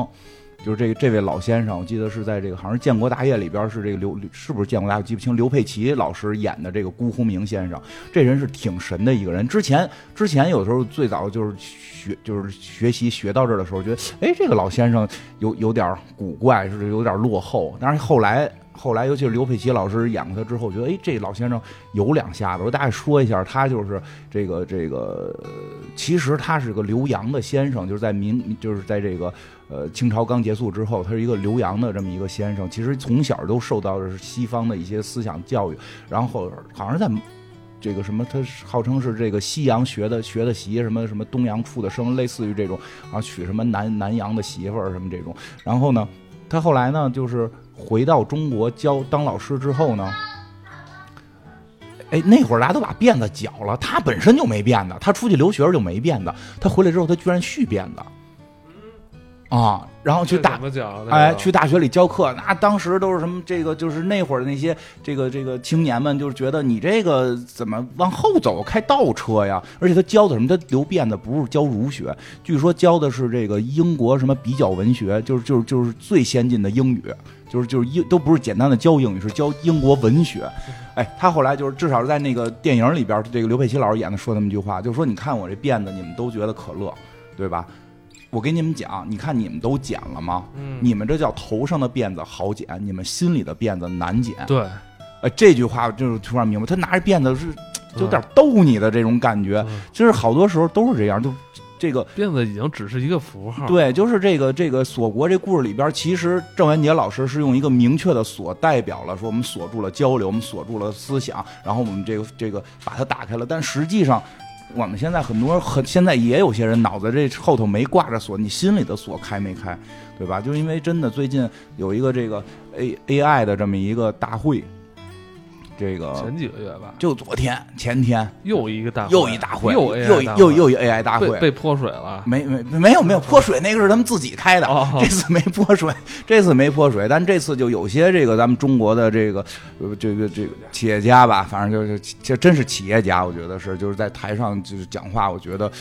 就是这这位老先生，我记得是在这个好像是《建国大业》里边是这个刘是不是《建国大业》我记不清，刘佩琦老师演的这个辜鸿铭先生，这人是挺神的一个人。之前之前有时候最早就是学就是学习学到这儿的时候，觉得哎这个老先生有有点古怪，是有点落后。但是后来后来，尤其是刘佩琦老师演过他之后，觉得哎这老先生有两下子。我大概说一下，他就是这个这个，其实他是个留洋的先生，就是在民就是在这个。呃，清朝刚结束之后，他是一个留洋的这么一个先生，其实从小都受到的是西方的一些思想教育，然后好像是在这个什么，他号称是这个西洋学的学的习，什么什么东洋出的生，类似于这种啊，娶什么南南洋的媳妇儿什么这种。然后呢，他后来呢，就是回到中国教当老师之后呢，哎，那会儿大家都把辫子绞了，他本身就没辫子，他出去留学就没辫子，他回来之后他居然续辫子。啊，然后去大哎，去大学里教课，那当时都是什么？这个就是那会儿的那些这个这个青年们，就是觉得你这个怎么往后走，开倒车呀？而且他教的什么？他留辫子不是教儒学，据说教的是这个英国什么比较文学，就是就是就是最先进的英语，就是就是英都不是简单的教英语，是教英国文学。哎，他后来就是至少是在那个电影里边，这个刘佩琦老师演的说那么句话，就是说你看我这辫子，你们都觉得可乐，对吧？我跟你们讲，你看你们都剪了吗？嗯，你们这叫头上的辫子好剪，你们心里的辫子难剪。对，哎，这句话就是突然明白，他拿着辫子是有点逗你的这种感觉。其实好多时候都是这样，就这个辫子已经只是一个符号。对，就是这个这个锁国这故事里边，其实郑渊洁老师是用一个明确的锁代表了，说我们锁住了交流，我们锁住了思想，然后我们这个这个把它打开了，但实际上。我们现在很多很现在也有些人脑子这后头没挂着锁，你心里的锁开没开，对吧？就因为真的最近有一个这个 A A I 的这么一个大会。这个前几个月吧，就昨天前天又一个大又一大会，又又又又一 AI 大会，被泼水了？没没没有没有泼水，那个是他们自己开的，这次没泼水，这次没泼水，但这次就有些这个咱们中国的这个这个这个企业家吧，反正就是这真是企业家，我觉得是就是在台上就是讲话，我觉得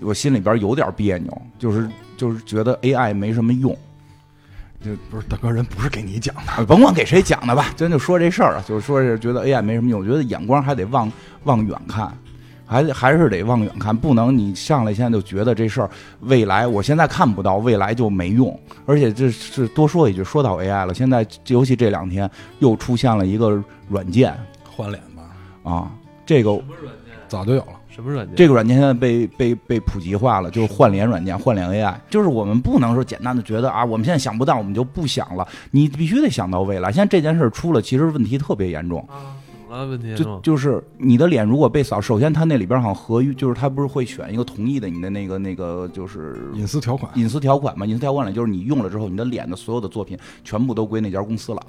我心里边有点别扭，就是就是觉得 AI 没什么用。就不是大哥，人不是给你讲的，甭管给谁讲的吧，咱就说这事儿啊，就是说是觉得 AI 没什么用，我觉得眼光还得往往远看，还还是得往远看，不能你上来现在就觉得这事儿未来，我现在看不到未来就没用，而且这是多说一句，说到 AI 了，现在尤其这两天又出现了一个软件，换脸吧，啊，这个早就有了。什么软件？这个软件现在被被被普及化了，就是换脸软件，换脸 AI。就是我们不能说简单的觉得啊，我们现在想不到，我们就不想了。你必须得想到未来。现在这件事出了，其实问题特别严重啊。怎么了？问题就就是你的脸如果被扫，首先它那里边好像合约，就是它不是会选一个同意的你的那个那个就是隐私条款，隐私条款嘛？隐私条款里就是你用了之后，你的脸的所有的作品全部都归那家公司了。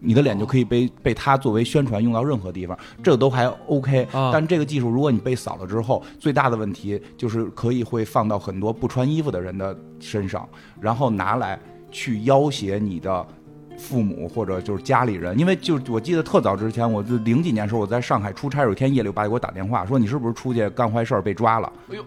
你的脸就可以被被它作为宣传用到任何地方，这个都还 OK。但这个技术，如果你被扫了之后，最大的问题就是可以会放到很多不穿衣服的人的身上，然后拿来去要挟你的父母或者就是家里人。因为就我记得特早之前，我就零几年时候我在上海出差，有一天夜里我爸给我打电话说你是不是出去干坏事被抓了？哎呦！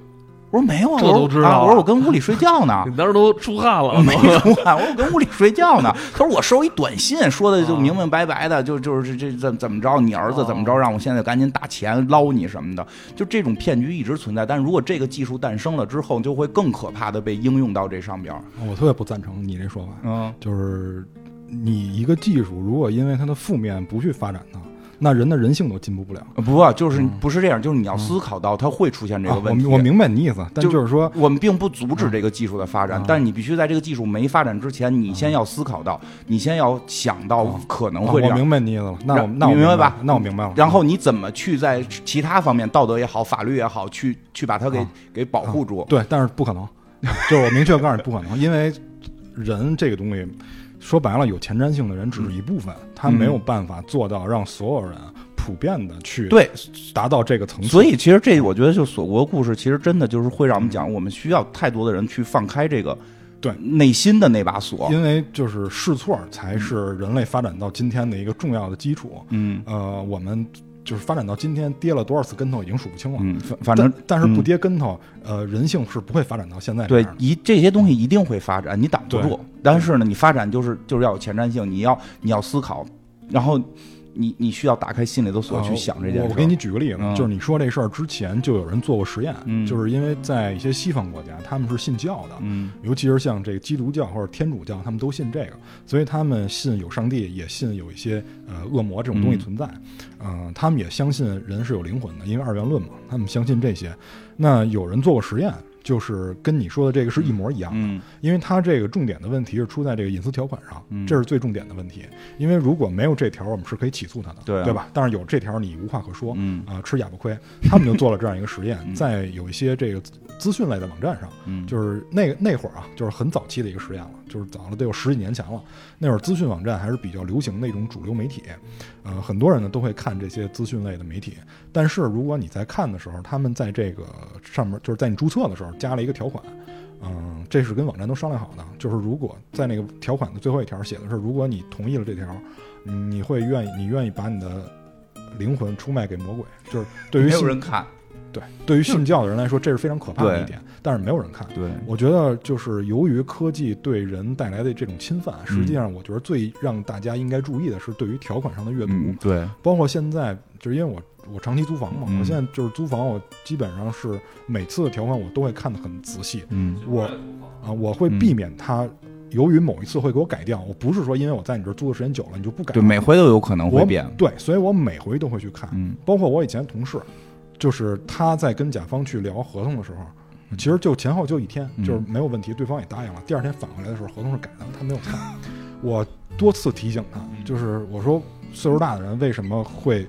我说没有啊，这都知道。我说我跟屋里睡觉呢，你当时都出汗了，没出汗。我说我跟屋里睡觉呢。他说我收一短信，说的就明明白白的，就就是这怎怎么着，你儿子怎么着，让我现在赶紧打钱捞你什么的。就这种骗局一直存在，但是如果这个技术诞生了之后，就会更可怕的被应用到这上边。我特别不赞成你这说法，嗯，就是你一个技术如果因为它的负面不去发展它。那人的人性都进步不了，不，就是不是这样，就是你要思考到它会出现这个问题。我明白你意思，但就是说，我们并不阻止这个技术的发展，但是你必须在这个技术没发展之前，你先要思考到，你先要想到可能会这样。我明白你意思了，那我那我明白吧？那我明白了。然后你怎么去在其他方面，道德也好，法律也好，去去把它给给保护住？对，但是不可能，就是我明确告诉你不可能，因为人这个东西。说白了，有前瞻性的人只是一部分，他没有办法做到让所有人普遍的去对达到这个层次。所以，其实这我觉得，就锁国故事，其实真的就是会让我们讲，我们需要太多的人去放开这个对内心的那把锁。因为就是试错才是人类发展到今天的一个重要的基础。嗯呃，我们就是发展到今天跌了多少次跟头已经数不清了。嗯，反反正但但是不嗯跌跟头，呃，人性是不会发展到现在这对样的。一这些东西一定会发展，你挡不住。但是呢，你发展就是就是要有前瞻性，你要你要思考，然后你你需要打开心里的锁去想这件事。呃我我给你举个例子，嗯就是你说这事儿之前就有人做过实验，嗯就是因为在一些西方国家，他们是信教的，嗯尤其是像这个基督教或者天主教，他们都信这个，所以他们信有上帝，也信有一些呃恶魔这种东西存在。嗯、他们也相信人是有灵魂的，因为二元论嘛，他们相信这些。那有人做过实验，就是跟你说的这个是一模一样的，嗯因为它这个重点的问题是出在这个隐私条款上，嗯这是最重点的问题。因为如果没有这条，我们是可以起诉他的，对啊对吧？但是有这条，你无话可说，嗯啊、吃哑巴亏。他们就做了这样一个 实验，嗯在有一些这个资讯类的网站上，嗯，就是那那会儿啊，就是很早期的一个实验了，就是早了得有十几年前了。那会儿资讯网站还是比较流行的一种主流媒体，呃，很多人呢都会看这些资讯类的媒体。但是如果你在看的时候，他们在这个上面，就是在你注册的时候加了一个条款，嗯，这是跟网站都商量好的，就是如果在那个条款的最后一条写的是，如果你同意了这条，你你会愿意，你愿意把你的灵魂出卖给魔鬼，就是对于没有人看。对对于信教的人来说，这是非常可怕的一点，但是没有人看。对，我觉得就是由于科技对人带来的这种侵犯，实际上我觉得最让大家应该注意的是对于条款上的阅读，嗯对，包括现在就是因为我我长期租房嘛，嗯我现在就是租房，我基本上是每次的条款我都会看得很仔细，嗯我啊我会避免它由于某一次会给我改掉，我不是说因为我在你这儿租的时间久了你就不改对，每回都有可能会我变。对，所以我每回都会去看，嗯包括我以前同事，就是他在跟甲方去聊合同的时候，其实就前后就一天，嗯就是没有问题，对方也答应了。第二天返回来的时候，合同是改的，他没有看。我多次提醒他，就是我说岁数大的人为什么会。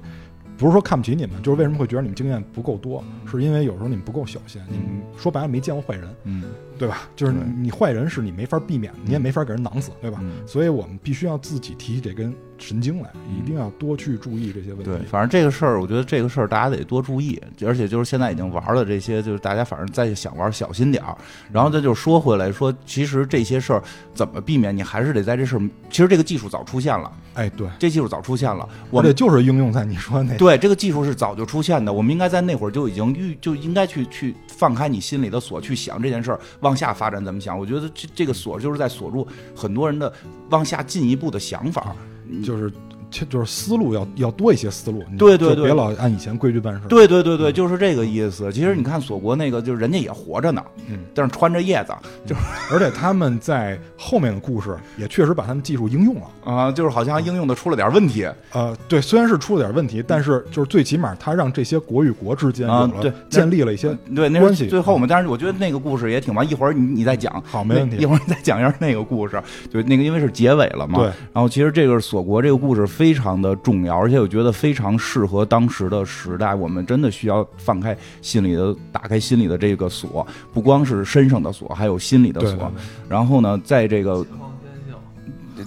不是说看不起你们，就是为什么会觉得你们经验不够多，是因为有时候你们不够小心，你们说白了没见过坏人，嗯对吧？就是你坏人是你没法避免的，你也没法给人囊死，对吧？嗯所以我们必须要自己提起这根神经来，一定要多去注意这些问题。对，反正这个事儿，我觉得这个事儿大家得多注意，而且就是现在已经玩了这些，就是大家反正再想玩小心点儿。然后再就说回来说，其实这些事儿怎么避免，你还是得在这事儿，其实这个技术早出现了，哎，对，这技术早出现了，我而且们。就是应用在你说的那对这个技术是早就出现的，我们应该在那会儿就已经预就应该去去放开你心里的锁，去想这件事儿往往下发展怎么想。我觉得这这个锁就是在锁住很多人的往下进一步的想法。就是就就是思路要要多一些思路，对对对别老按以前规矩办事。，对对对对，就是这个意思。其实你看锁国那个，就是人家也活着呢，嗯，但是穿着叶子就 而且他们在后面的故事也确实把他们技术应用了。啊、就是好像应用的出了点问题。呃，对，虽然是出了点问题，但是就是最起码他让这些国与国之间有了啊对建立了一些对，那关系最后嘛。但是我觉得那个故事也挺完，一会儿你你再讲，好没问题一会儿你再讲一下那个故事，就那个因为是结尾了嘛。对。然后其实这个锁国这个故事非常的重要，而且我觉得非常适合当时的时代。我们真的需要放开心里的，打开心里的这个锁，不光是身上的锁，还有心里的锁。对对对然后呢，在这个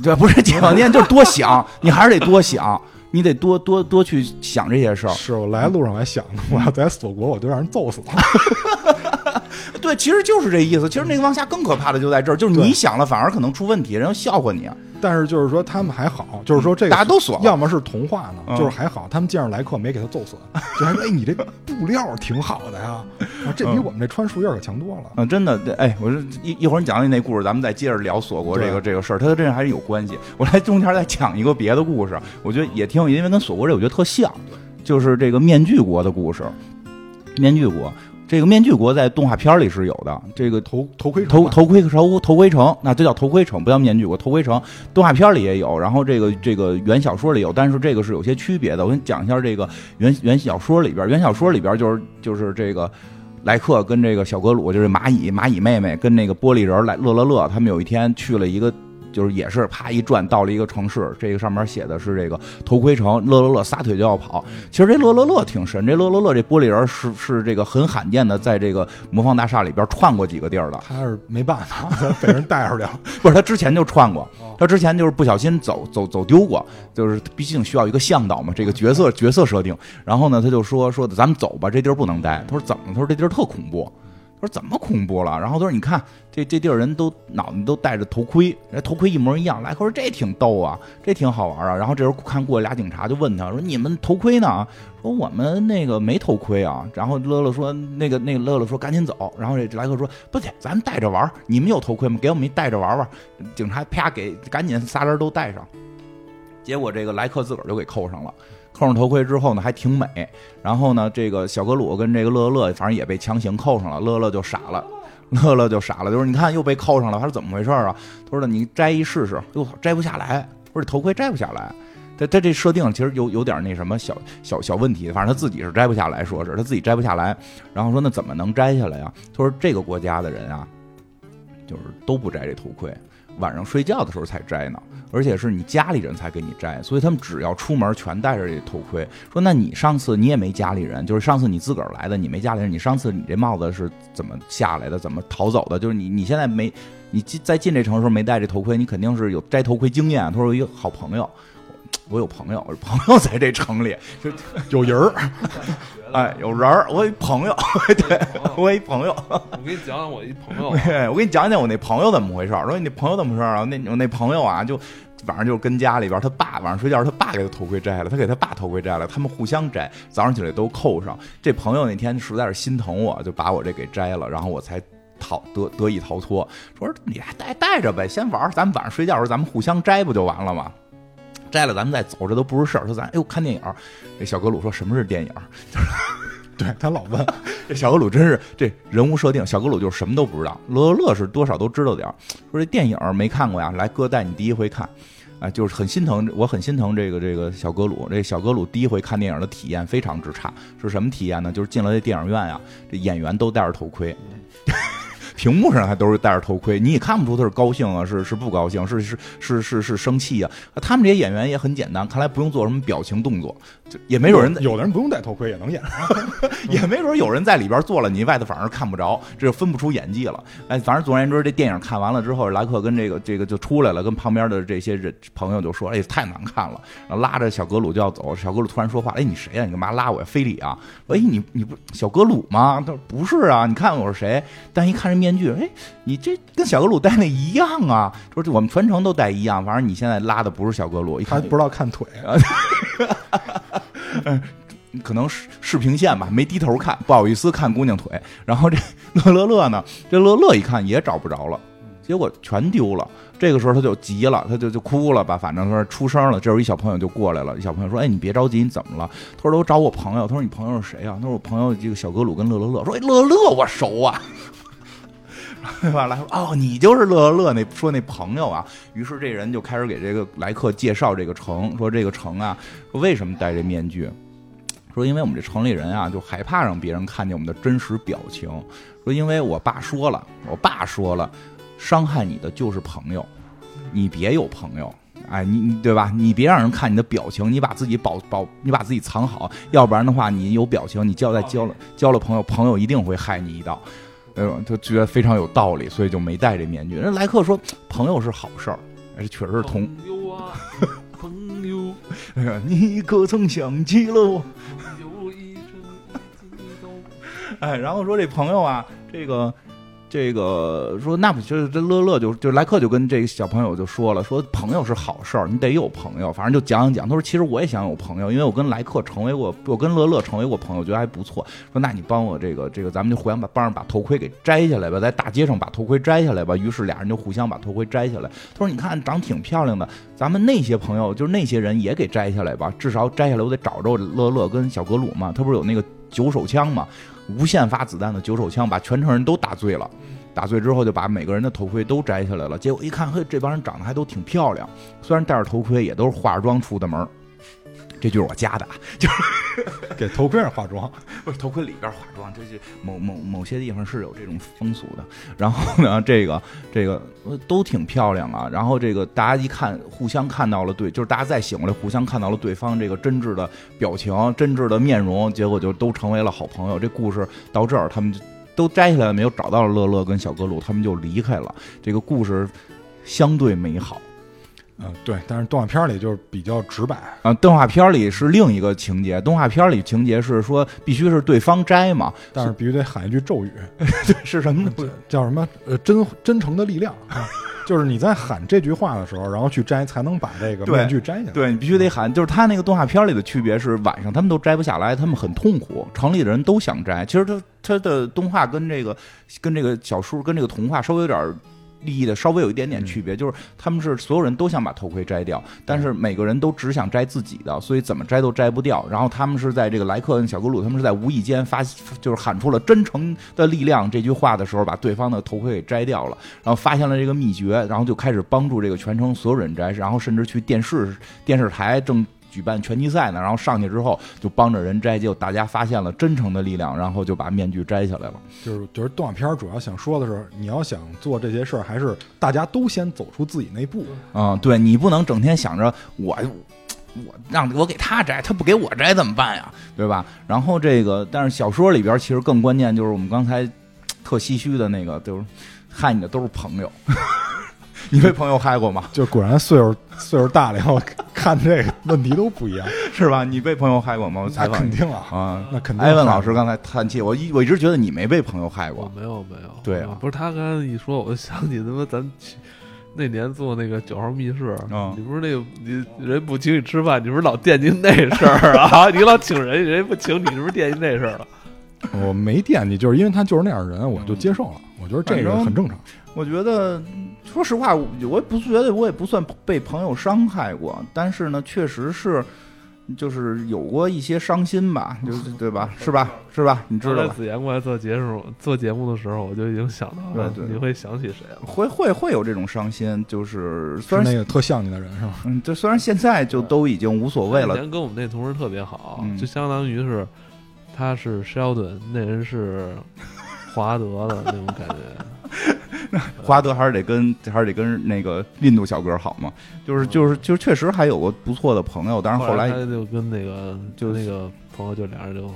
对，不是解放天，就是多想，你还是得多想，你得多多多去想这些事儿。是我来路上我还想呢，我要在锁国，我就让人揍死了。对，其实就是这意思。其实那个往下更可怕的就在这儿，就是你想了，反而可能出问题，人家笑话你。但是就是说他们还好，就是说这个大家都锁要么是童话呢，嗯就是还好，他们见着来客没给他揍死，就还说哎你这布料挺好的呀，啊这比嗯我们这穿树叶可强多了。嗯，真的，对哎，我说一一会儿你讲你那故事，咱们再接着聊锁国这个这个事儿，它跟这还是有关系。我来中间再讲一个别的故事，我觉得也挺有意思，因为跟锁国这我觉得特像，就是这个面具国的故事。面具国，这个面具国在动画片里是有的，这个头头盔头头头盔头头盔城，那这叫头盔城，不叫面具国。头盔城动画片里也有，然后这个这个原小说里有，但是这个是有些区别的。我跟你讲一下这个原原小说里边，原小说里边就是就是这个莱克跟这个小格鲁，就是蚂蚁蚂蚁妹妹跟那个玻璃人来乐乐乐，他们有一天去了一个。就是也是啪一转到了一个城市，这个上面写的是这个头盔城，乐乐乐撒腿就要跑。其实这乐乐乐挺神，这乐乐乐这玻璃人是是这个很罕见的，在这个魔方大厦里边串过几个地儿的。他是没办法，被人带出去了。不是他之前就串过哦，他之前就是不小心走走走丢过，就是毕竟需要一个向导嘛，这个角色角色设定。然后呢，他就说说咱们走吧，这地儿不能待。他说怎么？他说这地儿特恐怖。说怎么恐怖了？然后他说你看这这地儿人都脑袋都戴着头盔，人头盔一模一样。莱克说这挺逗啊，这挺好玩啊。然后这时候看过来俩警察就问他说你们头盔呢？说我们那个没头盔啊。然后乐乐说那个那个乐乐说赶紧走。然后这莱克说不对，咱们戴着玩。你们有头盔吗？给我们一戴着玩玩。警察啪给赶紧仨人都戴上。结果这个莱克自个儿就给扣上了。扣上头盔之后呢，还挺美。然后呢，这个小格鲁跟这个乐乐，反正也被强行扣上了。乐乐就傻了，乐乐就傻了，就是你看又被扣上了，他说怎么回事啊？他说你摘一试试，哟，摘不下来，不是头盔摘不下来。他他这设定其实有有点那什么小小小问题，反正他自己是摘不下来，说是他自己摘不下来。然后说那怎么能摘下来？呀？他说这个国家的人啊，就是都不摘这头盔。晚上睡觉的时候才摘呢，而且是你家里人才给你摘，所以他们只要出门全戴着这头盔。说那你上次你也没家里人，就是上次你自个儿来的，你没家里人，你上次你这帽子是怎么下来的，怎么逃走的？就是你你现在没你进在进这城的时候没戴这头盔，你肯定是有摘头盔经验。他说有一个好朋友。我有朋友，我朋友在这城里就有人儿，哎，有人儿。我一朋友，对 我一朋友。我给你讲讲我一朋友，对我给你讲讲我那朋友怎么回事儿。说你那朋友怎么回事啊？那我那朋友啊，就晚上就跟家里边，他爸晚上睡觉，他爸给他头盔摘了，他给他爸头盔摘了，他们互相摘，早上起来都扣上。这朋友那天实在是心疼我，就把我这给摘了，然后我才逃得得以逃脱。说你还带带着呗，先玩，咱们晚上睡觉的时候咱们互相摘不就完了吗？摘了咱们再走，这都不是事儿。说咱哎呦看电影，这小格鲁说什么是电影？对他老问。这小格鲁真是这人物设定，小格鲁就什么都不知道。乐乐是多少都知道点儿。说这电影没看过呀？来哥带你第一回看，啊，就是很心疼，我很心疼这个这个小格鲁。这小格鲁第一回看电影的体验非常之差，是什么体验呢？就是进了这电影院呀，这演员都戴着头盔。屏幕上还都是戴着头盔，你也看不出他是高兴啊，是是不高兴，是是是是是生气啊。他们这些演员也很简单，看来不用做什么表情动作，就也没准人有的人不用戴头盔也能演，也没准有人在里边做了，你外头反而看不着，这就分不出演技了。哎，反正总而言之，这电影看完了之后，莱克跟这个这个就出来了，跟旁边的这些人朋友就说：“哎，太难看了。”然后拉着小格鲁就要走，小格鲁突然说话：“哎，你谁呀？你干嘛拉我呀？非礼啊？哎，你你不小格鲁吗？”他说：“不是啊，你看我是谁？”但一看这。面具，哎，你这跟小格鲁戴那一样啊！说我们全程都戴一样，反正你现在拉的不是小格鲁，一看不知道看腿啊，可能视视频线吧，没低头看，不好意思看姑娘腿。然后这乐乐乐呢，这乐乐一看也找不着了，结果全丢了。这个时候他就急了，他就就哭了吧，反正说出声了。这时候一小朋友就过来了，一小朋友说：“哎，你别着急，你怎么了？”他说：“都找我朋友。”他说：“你朋友是谁啊？”他说：“我朋友这个小格鲁跟乐乐乐。”说：“哎，乐乐我熟啊。”完了，哦，你就是乐乐乐那说那朋友啊。于是这人就开始给这个来客介绍这个城，说这个城啊，说为什么戴这面具？说因为我们这城里人啊，就害怕让别人看见我们的真实表情。说因为我爸说了，我爸说了，伤害你的就是朋友，你别有朋友，哎，你你对吧？你别让人看你的表情，你把自己保保，你把自己藏好，要不然的话，你有表情，你交代交了交了朋友，朋友一定会害你一刀。哎呦，就觉得非常有道理，所以就没戴这面具。人莱克说：“朋友是好事儿，这确实是同。”朋友啊，朋友，哎呀，你可曾想起了我？哎，然后说这朋友啊，这个。这个说那不就是这乐乐就就莱克就跟这个小朋友就说了，说朋友是好事儿，你得有朋友，反正就讲讲讲。他说其实我也想有朋友，因为我跟莱克成为过，我跟乐乐成为过朋友，觉得还不错。说那你帮我这个这个，咱们就互相把帮着把头盔给摘下来吧，在大街上把头盔摘下来吧。于是俩人就互相把头盔摘下来。他说你看长挺漂亮的，咱们那些朋友就是那些人也给摘下来吧，至少摘下来我得找着乐乐跟小格鲁嘛。他不是有那个九手枪嘛？无限发子弹的九手枪把全城人都打醉了，打醉之后就把每个人的头盔都摘下来了。结果一看，嘿，这帮人长得还都挺漂亮，虽然戴着头盔，也都是化妆出的门。这就是我加的，就是 给头盔上化妆，不是头盔里边化妆，这是某某某些地方是有这种风俗的。然后呢，这个这个都挺漂亮啊。然后这个大家一看，互相看到了对，就是大家再醒过来，互相看到了对方这个真挚的表情、真挚的面容，结果就都成为了好朋友。这故事到这儿，他们就都摘下来了，没有找到了乐乐跟小格鲁，他们就离开了。这个故事相对美好。嗯，对，但是动画片里就是比较直白，啊，动画片里是另一个情节，动画片里情节是说必须是对方摘嘛，但是必须得喊一句咒语，是什么呢？叫什么？呃，真真诚的力量啊，就是你在喊这句话的时候，然后去摘，才能把这个面具摘下来。对你必须得喊，就是他那个动画片里的区别是晚上他们都摘不下来，他们很痛苦，城里的人都想摘。其实他他的动画跟这个跟这个小说跟这个童话稍微有点儿利益的稍微有一点点区别，就是他们是所有人都想把头盔摘掉，但是每个人都只想摘自己的，所以怎么摘都摘不掉。然后他们是在这个莱克跟小格鲁，他们是在无意间发，就是喊出了“真诚的力量”这句话的时候，把对方的头盔给摘掉了，然后发现了这个秘诀，然后就开始帮助这个全城所有人摘，然后甚至去电视电视台正。举办拳击赛呢，然后上去之后就帮着人摘，结果大家发现了真诚的力量，然后就把面具摘下来了。就是就是动画片主要想说的是，你要想做这些事儿，还是大家都先走出自己那步。嗯，对你不能整天想着我我让我给他摘，他不给我摘怎么办呀？对吧？然后这个，但是小说里边其实更关键就是我们刚才特唏嘘的那个，就是害你的都是朋友。你被朋友害过吗？就果然岁数岁数大了以后，看这个问题都不一样。是吧？你被朋友害过吗？我采访肯定啊，啊。那肯定。艾文老师刚才叹气，我一我一直觉得你没被朋友害过。没有没有，对啊不是他刚才一说，我就想起他妈咱去那年做那个九号密室，嗯你不是那个你人不请你吃饭，你不是老惦记那事儿啊？你老请人，人家不请你，是不是惦记那事儿了？我没惦记，就是因为他就是那样的人，我就接受了。我觉得这个很正常。我觉得，说实话，我我也不觉得我也不算被朋友伤害过，但是呢，确实是，就是有过一些伤心吧，就是对吧？是吧？是吧？你知道吧？子言过来做节目做节目的时候，我就已经想到了对对你会想起谁了。会会会有这种伤心，就是虽然是那个特像你的人是吧？嗯，就虽然现在就都已经无所谓了，以前跟我们那同事特别好，嗯就相当于是他是 Sheldon，那人是华德的那种感觉。华德还是得跟还是得跟那个印度小哥好嘛，就是就是就是确实还有个不错的朋友，但是后来他就跟那个就那个朋友就俩人就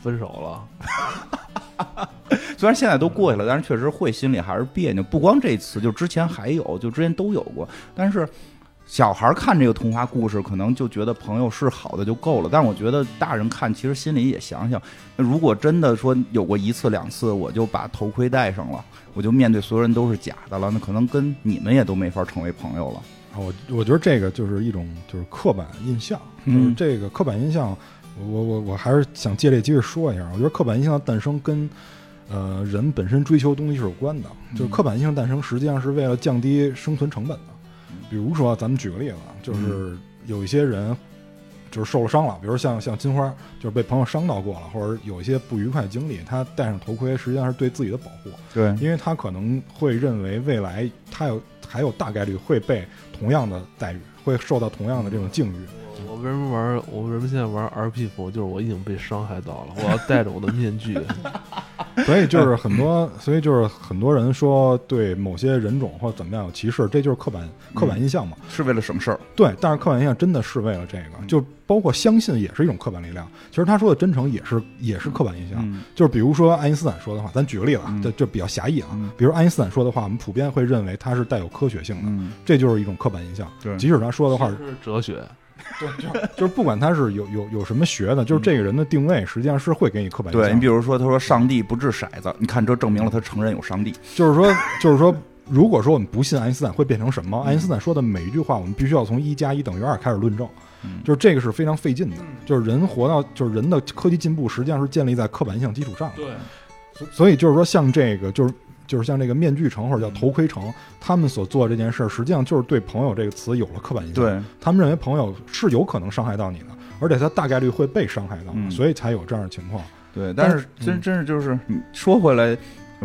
分手了。虽然现在都过去了，但是确实会心里还是别扭。不光这次，就之前还有，就之前都有过。但是小孩看这个童话故事，可能就觉得朋友是好的就够了。但我觉得大人看，其实心里也想想，那如果真的说有过一次两次，我就把头盔戴上了，我就面对所有人都是假的了，那可能跟你们也都没法成为朋友了。啊，我我觉得这个就是一种就是刻板印象，嗯这个刻板印象，我我我还是想借这机会说一下，我觉得刻板印象的诞生跟呃人本身追求东西是有关的，就是刻板印象诞生实际上是为了降低生存成本的。比如说，咱们举个例子，就是有一些人就是受了伤了，比如像像金花，就是被朋友伤到过了，或者有一些不愉快经历，他戴上头盔实际上是对自己的保护。对，因为他可能会认为未来他有还有大概率会被同样的待遇，会受到同样的这种境遇。我为什么玩？我为什么现在玩 RP 服？就是我已经被伤害到了，我要戴着我的面具。所以就是很多，所以就是很多人说对某些人种或者怎么样有歧视，这就是刻板刻板印象嘛。是为了省事儿。对，但是刻板印象真的是为了这个，就包括相信也是一种刻板力量。其实他说的真诚也是也是刻板印象。嗯就是比如说爱因斯坦说的话，咱举个例子啊嗯，这这比较狭义啊嗯。比如爱因斯坦说的话，我们普遍会认为它是带有科学性的，嗯，这就是一种刻板印象。对即使他说的话是哲学，对，就就是不管他是有有有什么学的，就是这个人的定位实际上是会给你刻板印象。对你比如说，他说上帝不掷骰子，你看这证明了他承认有上帝。就是说，就是说，如果说我们不信爱因斯坦，会变成什么？爱因斯坦说的每一句话，我们必须要从一加一等于二开始论证。嗯就是这个是非常费劲的。就是人活到，就是人的科技进步实际上是建立在刻板印象基础上的。对，所所以就是说，像这个，就是就是像这个面具城或者叫头盔城，他们所做这件事儿，实际上就是对“朋友”这个词有了刻板印象。对，他们认为朋友是有可能伤害到你的，而且他大概率会被伤害到，嗯所以才有这样的情况。对，但是真真是就是说回来，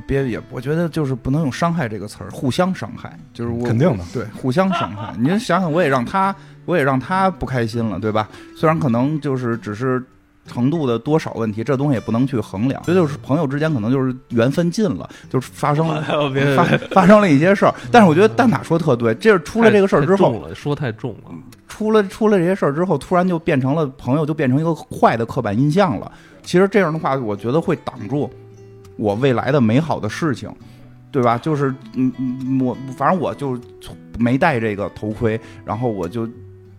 别也，我觉得就是不能用伤害这个词儿，互相伤害，就是我肯定的对，互相伤害。你就想想，我也让他，我也让他不开心了，对吧？虽然可能就是只是。程度的多少问题，这东西也不能去衡量。这就是朋友之间可能就是缘分尽了，就是发生了哎发 发生了一些事儿。但是我觉得蛋塔说特对，这是出了这个事儿之后，说太重了。出了出了这些事儿之后，突然就变成了朋友，就变成一个坏的刻板印象了。其实这样的话，我觉得会挡住我未来的美好的事情，对吧？就是嗯嗯，我反正我就没戴这个头盔，然后我就。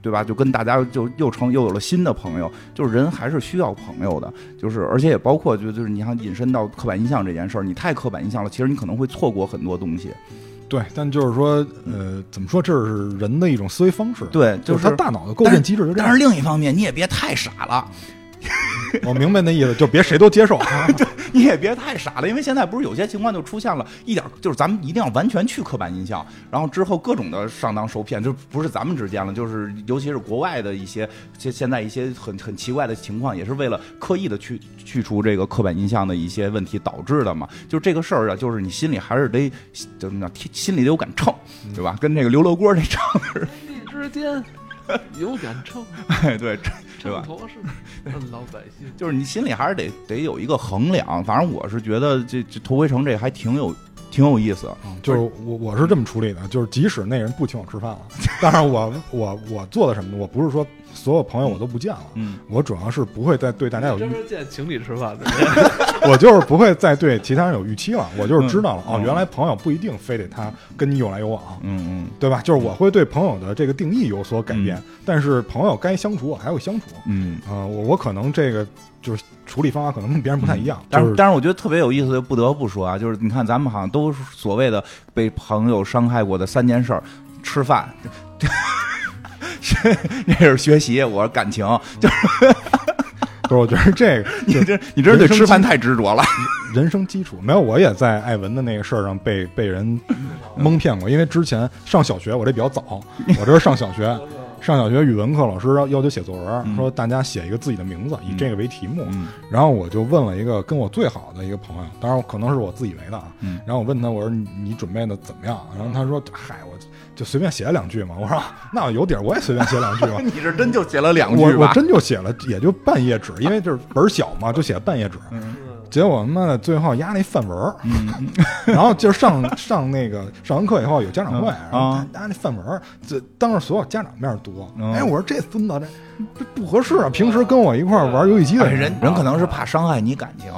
对吧？就跟大家就又成又有了新的朋友，就是人还是需要朋友的，就是而且也包括就就是你想引申到刻板印象这件事儿，你太刻板印象了，其实你可能会错过很多东西。对，但就是说，呃，怎么说，这是人的一种思维方式。对，就是他大脑的构建机制就这样。但是另一方面，你也别太傻了。我明白那意思，就别谁都接受。对，你也别太傻了，因为现在不是有些情况就出现了一点，就是咱们一定要完全去刻板印象，然后之后各种的上当受骗，就不是咱们之间了，就是尤其是国外的一些现现在一些很 很奇怪的情况，也是为了刻意的去去除这个刻板印象的一些问题导致的嘛。就这个事儿啊，就是你心里还是得怎么讲，心里得有杆秤，对吧？跟那个刘罗锅那秤似的。之间 有点撑，哎，对。对吧？老百姓就是你心里还是得得有一个衡量。反正我是觉得这这头回城这还挺有挺有意思。就是我我是这么处理的，就是即使那人不请我吃饭了，但是我我我做的什么？我不是说。所有朋友我都不见了，嗯，我主要是不会再对大家有预见情侣吃饭的，我就是不会再对其他人有预期了，我就是知道了哦，原来朋友不一定非得他跟你有来有往，嗯嗯，对吧？就是我会对朋友的这个定义有所改变，但是朋友该相处我还会相处，嗯。啊，我我可能这个就是处理方法可能跟别人不太一样，但是但是我觉得特别有意思，不得不说啊，就是你看咱们好像都所谓的被朋友伤害过的三件事儿：吃饭。那是学习，我是感情，就是 不是？我觉得这个 你这你这是对吃饭太执着了。人生基础没有，我也在艾文的那个事儿上被被人蒙骗过。因为之前上小学，我这比较早，我这是上小学，上小学语文课老师要要求写作文，说大家写一个自己的名字，以这个为题目。然后我就问了一个跟我最好的一个朋友，当然可能是我自以为的啊。然后我问他，我说你准备的怎么样？然后他说，嗨，我。就随便写了两句嘛，我说 那有底儿，我也随便写两句嘛。你是真就写了两句我我真就写了，也就半页纸，因为就是本小嘛，就写了半页纸。结果他妈的最后压那范文 然后就上上那个上完课以后有家长会，然后压那范文这当着所有家长面读。哎，我说这孙子这这不合适啊！平时跟我一块玩游戏机的人，人可能是怕伤害你感情。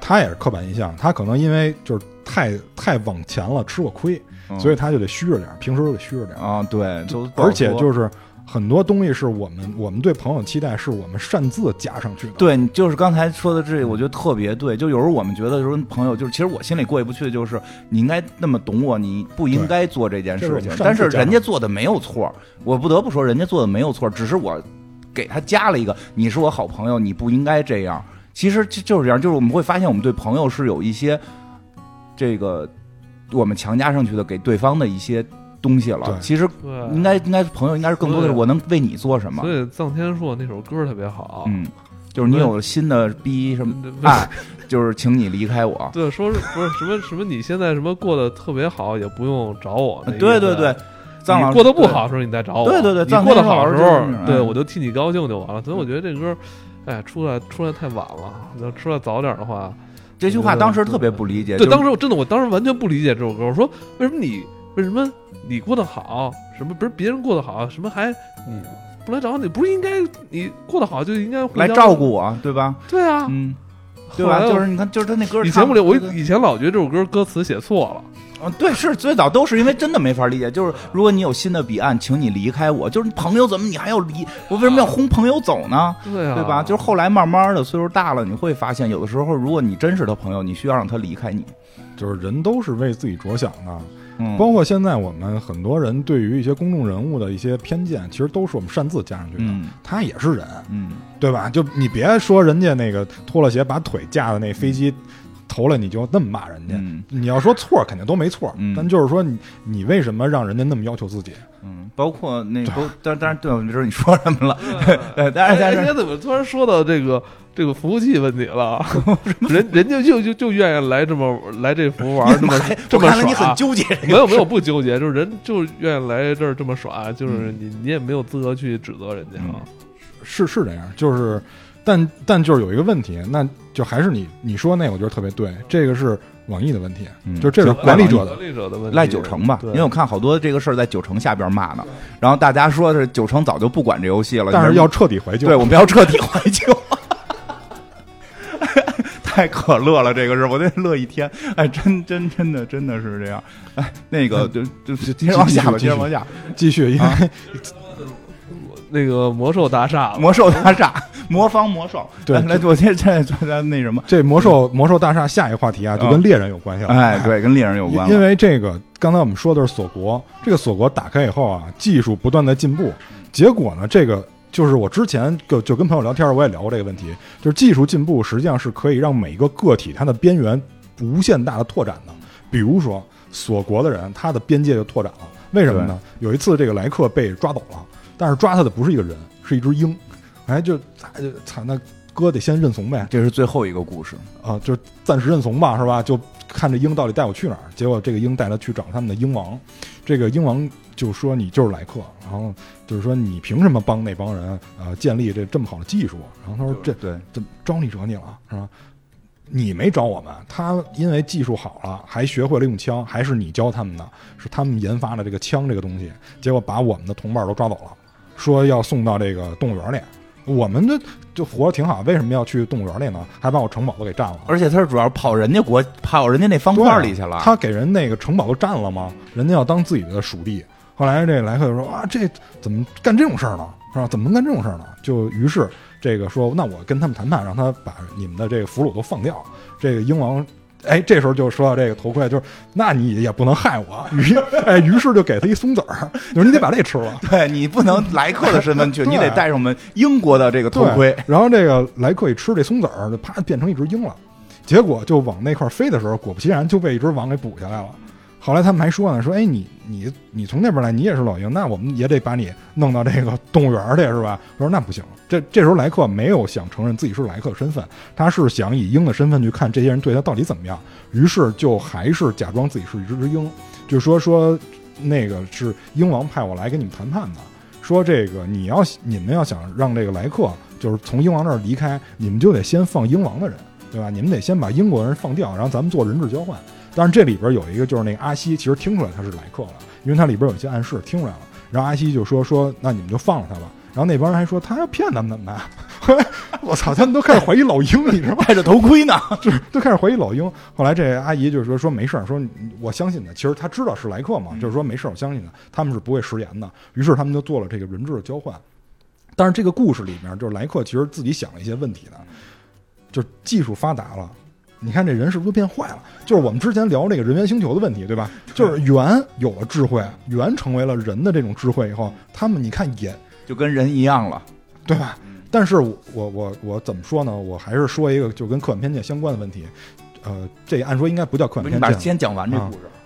他也是刻板印象，他可能因为就是太太往前了，吃过亏。所以他就得虚着点，平时都得虚着点啊。对，就而且就是很多东西是我们我们对朋友期待，是我们擅自加上去的。对，就是刚才说的这，我觉得特别对。就有时候我们觉得说朋友，就是其实我心里过意不去的就是你应该那么懂我，你不应该做这件事情。但是人家做的没有错，我不得不说人家做的没有错，只是我给他加了一个你是我好朋友，你不应该这样。其实就就是这样，就是我们会发现我们对朋友是有一些这个。我们强加上去的给对方的一些东西了，其实应该应该朋友应该是更多的是我能为你做什么。所以臧天朔那首歌特别好，嗯，就是你有新的逼什么爱，就是请你离开我。对，说是不是什么什么你现在什么过得特别好，也不用找我。对对对，你过得不好的时候你再找我。对对对，你过得好的时候，对我就替你高兴就完了。所以我觉得这歌，哎，出来出来太晚了，要出来早点的话。这句话当时特别不理解，对，当时我真的，我当时完全不理解这首歌。我说，为什么你为什么你过得好，什么不是别人过得好，什么还你不来找你，不是应该你过得好就应该来照顾我，对吧？对啊，嗯，对吧？就是你看，就是他那歌，以前不里，我以前老觉得这首歌歌词写错了。嗯，对，是最早都是因为真的没法理解。就是如果你有新的彼岸，请你离开我。就是朋友怎么你还要离？我为什么要轰朋友走呢？对啊，对吧？就是后来慢慢的岁数大了，你会发现有的时候，如果你真是他朋友，你需要让他离开你。就是人都是为自己着想的，嗯，包括现在我们很多人对于一些公众人物的一些偏见，其实都是我们擅自加上去的。嗯，他也是人，嗯，对吧？就你别说人家那个脱了鞋把腿架在那飞机。投了你就那么骂人家，你要说错肯定都没错，但就是说你你为什么让人家那么要求自己？嗯，包括那都，但但是对，我知道你说什么了。对，但是人家怎么突然说到这个这个服务器问题了？人人家就就就愿意来这么来这服玩这么这么耍。你很纠结，没有没有不纠结，就是人就愿意来这儿这么耍，就是你你也没有资格去指责人家啊。是是这样，就是。但但就是有一个问题，那就还是你你说那，我觉得特别对。这个是网易的问题，就这是管理者的问题赖九成吧？因为我看好多这个事儿在九成下边骂呢。然后大家说是九成早就不管这游戏了，但是要彻底怀旧。对，我们要彻底怀旧。太可乐了，这个是我得乐一天。哎，真真真的真的是这样。哎，那个就就就接着往下吧，继续接着往下。继续，因为、啊那个魔兽大厦，魔兽大厦，魔方魔兽。对来，来我现在在那什么。这魔兽魔兽大厦下一个话题啊，就跟猎人有关系了。哎，对，跟猎人有关了。因为这个刚才我们说的是锁国，这个锁国打开以后啊，技术不断的进步，结果呢，这个就是我之前就就跟朋友聊天，我也聊过这个问题，就是技术进步实际上是可以让每一个个体它的边缘无限大的拓展的。比如说锁国的人，他的边界就拓展了，为什么呢？有一次这个莱克被抓走了，但是抓他的不是一个人，是一只鹰，哎，就就操那。哥得先认怂呗，这是最后一个故事啊，就暂时认怂吧，是吧？就看这鹰到底带我去哪儿。结果这个鹰带他去找他们的鹰王，这个鹰王就说你就是来客，然后就是说你凭什么帮那帮人呃建立这这么好的技术？然后他说这对怎么招你惹你了是吧？你没找我们，他因为技术好了，还学会了用枪，还是你教他们的，是他们研发的这个枪这个东西，结果把我们的同伴都抓走了，说要送到这个动物园里。我们这就活得挺好，为什么要去动物园里呢？还把我城堡都给占了，而且他是主要跑人家国，跑人家那方块里去了。他给人那个城堡都占了吗？人家要当自己的属地。后来这莱克就说啊，这怎么干这种事儿呢？是吧？怎么能干这种事儿呢？就于是这个说，那我跟他们谈判，让他把你们的这个俘虏都放掉。这个英王。哎，这时候就说到这个头盔，就是那你也不能害我，于哎，于是就给他一松子儿，就是你得把这吃了，对你不能莱克的身份去，你得带上我们英国的这个头盔。然后这个莱克一吃这松子儿，就啪变成一只鹰了，结果就往那块飞的时候，果不其然就被一只王给捕下来了。后来他们还说呢，说哎，你你你从那边来，你也是老鹰，那我们也得把你弄到这个动物园去，是吧？我说那不行，这这时候莱克没有想承认自己是莱克的身份，他是想以鹰的身份去看这些人对他到底怎么样，于是就还是假装自己是一只鹰，就说说那个是鹰王派我来跟你们谈判的，说这个你要你们要想让这个莱克就是从鹰王那儿离开，你们就得先放鹰王的人，对吧？你们得先把英国人放掉，然后咱们做人质交换。但是这里边有一个，就是那个阿西，其实听出来他是来客了，因为他里边有一些暗示听出来了。然后阿西就说说，那你们就放了他吧。然后那帮人还说他要骗咱们怎么办？我操，他们都开始怀疑老鹰，你知道吗？戴着头盔呢，就是都开始怀疑老鹰。后来这阿姨就是说说没事儿，说我相信他。其实他知道是来客嘛，就是说没事儿，我相信他，他们是不会食言的。于是他们就做了这个人质的交换。但是这个故事里面，就是莱克其实自己想了一些问题的，就是技术发达了。你看这人是不是变坏了？就是我们之前聊这个人猿星球的问题，对吧？就是猿有了智慧，猿成为了人的这种智慧以后，他们你看也就跟人一样了，对吧？但是我我我我怎么说呢？我还是说一个就跟刻板偏见相关的问题。呃，这按说应该不叫刻板偏见。先讲完这故事啊，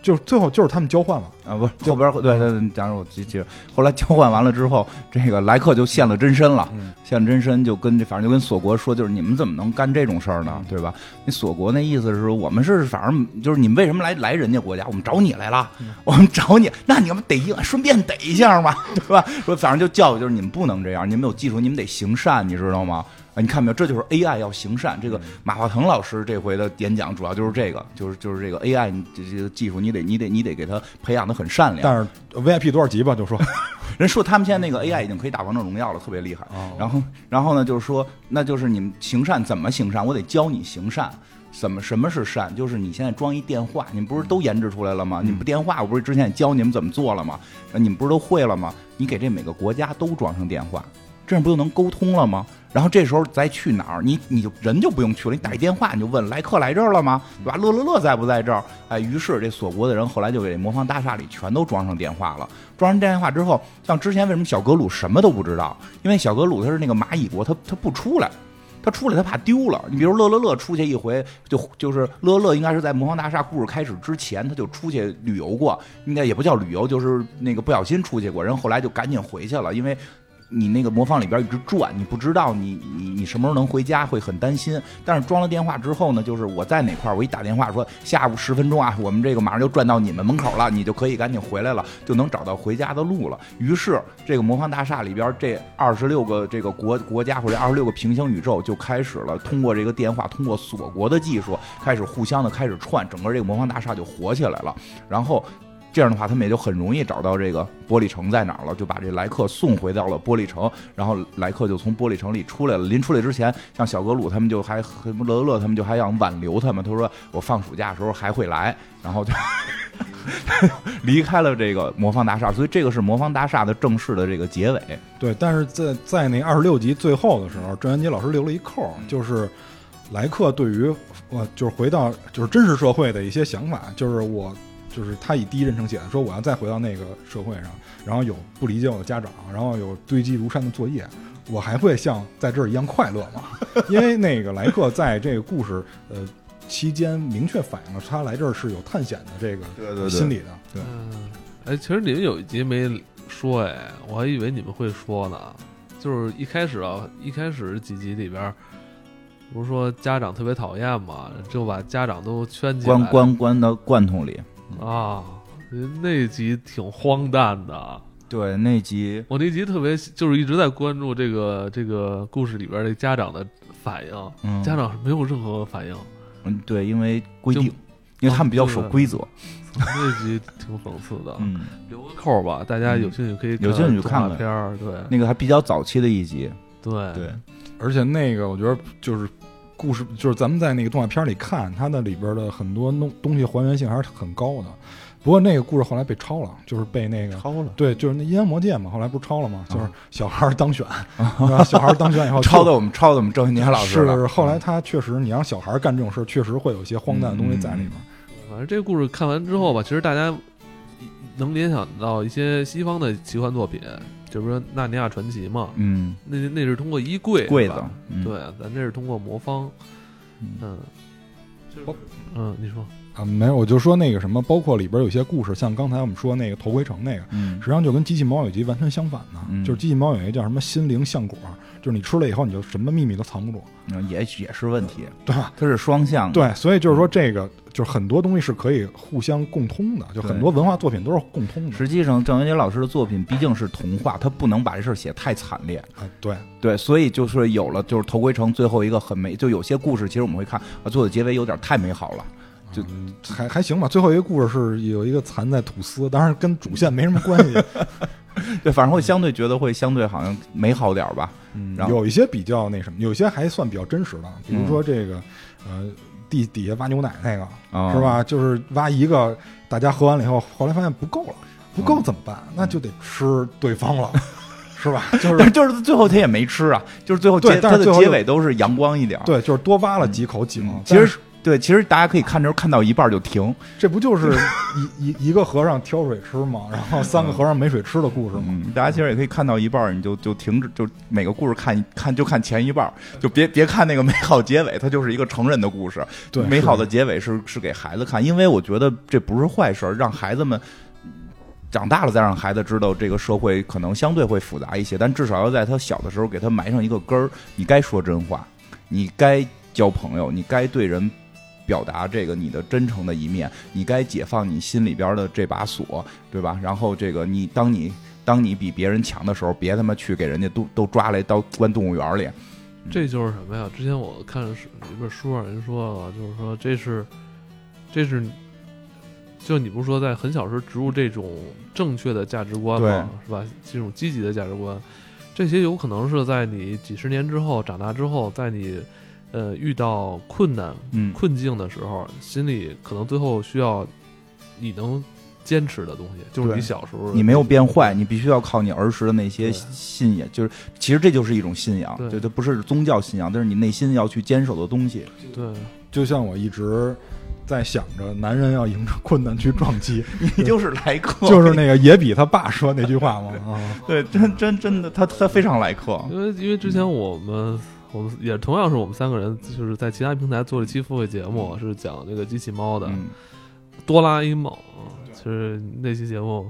就是最后就是他们交换了啊，不是后边对对，假如我记记着，后来交换完了之后，这个莱克就现了真身了。现真身就跟这，反正就跟锁国说，就是你们怎么能干这种事儿呢？对吧？那锁国那意思是说，我们是反正就是你们为什么来来人家国家？我们找你来了，我们找你，那你们得一顺便逮一下嘛，对吧？说反正就教育，就是你们不能这样，你们有技术，你们得行善，你知道吗？啊，你看没有？这就是 AI 要行善。这个马化腾老师这回的演讲主要就是这个，就是就是这个 AI 这这个技术，你得你得你得给他培养的很善良。但是 VIP 多少级吧？就说 人说他们现在那个 AI 已经可以打王者荣耀了，特别厉害。然后然后呢，就是说，那就是你们行善怎么行善？我得教你行善。怎么什么是善？就是你现在装一电话，你们不是都研制出来了吗？你们电话我不是之前也教你们怎么做了吗？你们不是都会了吗？你给这每个国家都装上电话，这样不就能沟通了吗？然后这时候再去哪儿，你你就人就不用去了，你打一电话你就问莱克来这儿了吗？对吧？乐乐乐在不在这儿？哎，于是这锁国的人后来就给魔方大厦里全都装上电话了。装上电话之后，像之前为什么小格鲁什么都不知道？因为小格鲁他是那个蚂蚁国，他他不出来，他出来他怕丢了。你比如乐乐乐出去一回，就就是乐乐应该是在魔方大厦故事开始之前，他就出去旅游过，应该也不叫旅游，就是那个不小心出去过，人后来就赶紧回去了，因为。你那个魔方里边一直转，你不知道你你你什么时候能回家，会很担心。但是装了电话之后呢，就是我在哪块我一打电话说下午十分钟啊，我们这个马上就转到你们门口了，你就可以赶紧回来了，就能找到回家的路了。于是这个魔方大厦里边这二十六个这个国国家或者二十六个平行宇宙就开始了，通过这个电话，通过锁国的技术，开始互相的开始串，整个这个魔方大厦就火起来了。然后。这样的话，他们也就很容易找到这个玻璃城在哪儿了，就把这莱克送回到了玻璃城，然后莱克就从玻璃城里出来了。临出来之前，像小格鲁他们就还和乐乐他们就还想挽留他们，他说我放暑假的时候还会来，然后就 离开了这个魔方大厦。所以这个是魔方大厦的正式的这个结尾。对，但是在在那二十六集最后的时候，郑渊洁老师留了一扣，就是莱克对于我就是回到就是真实社会的一些想法，就是我就是他以第一人称写的，说我要再回到那个社会上，然后有不理解我的家长，然后有堆积如山的作业，我还会像在这儿一样快乐吗？因为那个莱克在这个故事呃期间明确反映了他来这儿是有探险的这个心理的，对。嗯，哎，其实你们有一集没说，哎，我还以为你们会说呢。就是一开始啊，一开始几集里边儿，不是说家长特别讨厌嘛，就把家长都圈起来关关关到罐头里。啊，那集挺荒诞的。对，那集我那集特别就是一直在关注这个这个故事里边的家长的反应，嗯家长是没有任何反应。嗯对，因为规定，因为他们比较守规则。那集挺讽刺的，嗯，留个扣儿吧，大家有兴趣可以有兴趣动看看片儿，对那个还比较早期的一集。对对，而且那个我觉得就是故事，就是咱们在那个动画片里看，它的里边的很多东东西还原性还是很高的。不过那个故事后来被抄了，就是被那个抄了，对，就是那阴阳魔界嘛，后来不是抄了吗？就是小孩儿当选，然后小孩儿当选以后抄的我们抄的我们郑云年老师了。是后来他确实，你让小孩儿干这种事儿，确实会有一些荒诞的东西在里边。反正这个故事看完之后吧，其实大家能联想到一些西方的奇幻作品，就比如说《纳尼亚传奇》嘛，嗯，那那是通过衣柜柜子，嗯。对，咱这是通过魔方，嗯。嗯，就是包嗯，你说，啊，没有，我就说那个什么，包括里边有些故事，像刚才我们说那个头盔城那个，嗯。实际上就跟机器猫有集完全相反的，嗯。就是机器猫有一个叫什么心灵橡果，就是你吃了以后你就什么秘密都藏不住，嗯，也也是问题，对吧？它是双向的。对，所以就是说这个就是很多东西是可以互相共通的，就很多文化作品都是共通的。实际上，郑渊洁老师的作品毕竟是童话，他不能把这事儿写太惨烈。啊，对，对，所以就是有了，就是头盔城最后一个很美，就有些故事，其实我们会看啊，做的结尾有点太美好了。就嗯还还行吧。最后一个故事是有一个蚕在吐丝，当然跟主线没什么关系。对，反正会相对觉得会相对好像美好点儿吧。嗯然后有一些比较那什么，有些还算比较真实的，比如说这个呃地底下挖牛奶那个，啊，是？吧？就是挖一个，大家喝完了以后，后来发现不够了，不嗯够怎么办？那就得吃对方了，是吧？就是就是最后他也没吃啊，就是最后对结他的结尾都是阳光一点。对，就是多挖了几口井。嗯其实对，其实大家可以看着看到一半就停。这不就是一一一个和尚挑水吃吗？然后三个和尚没水吃的故事吗？嗯，大家其实也可以看到一半，你就就停止，就每个故事看一看就看前一半，就别别看那个美好结尾，它就是一个成人的故事。对，美好的结尾是是给孩子看，因为我觉得这不是坏事儿，让孩子们长大了再让孩子知道这个社会可能相对会复杂一些，但至少要在他小的时候给他埋上一个根儿。你该说真话，你该交朋友，你该对人表达这个你的真诚的一面，你该解放你心里边的这把锁，对吧？然后这个你当你当你比别人强的时候，别他妈去给人家都都抓来到关动物园里。这就是什么呀？之前我看是一本书上人说了，就是说这是，这是，就你不是说在很小时候植入这种正确的价值观吗？是吧？这种积极的价值观，这些有可能是在你几十年之后长大之后，在你呃遇到困难嗯，困境的时候，心里可能最后需要你能坚持的东西，就是对你小时候你没有变坏，你必须要靠你儿时的那些对信仰，就是其实这就是一种信仰，对就它不是宗教信仰，但是你内心要去坚守的东西。对。就像我一直在想着，男人要迎着困难去撞击，你就是来客，就是那个野比他爸说那句话嘛啊。对，真真真的，他他非常来客。因为因为之前我们我们也同样是我们三个人，就是在其他平台做了一期付费节目，是讲那个机器猫的《嗯，哆啦 A 梦》啊。其实那期节目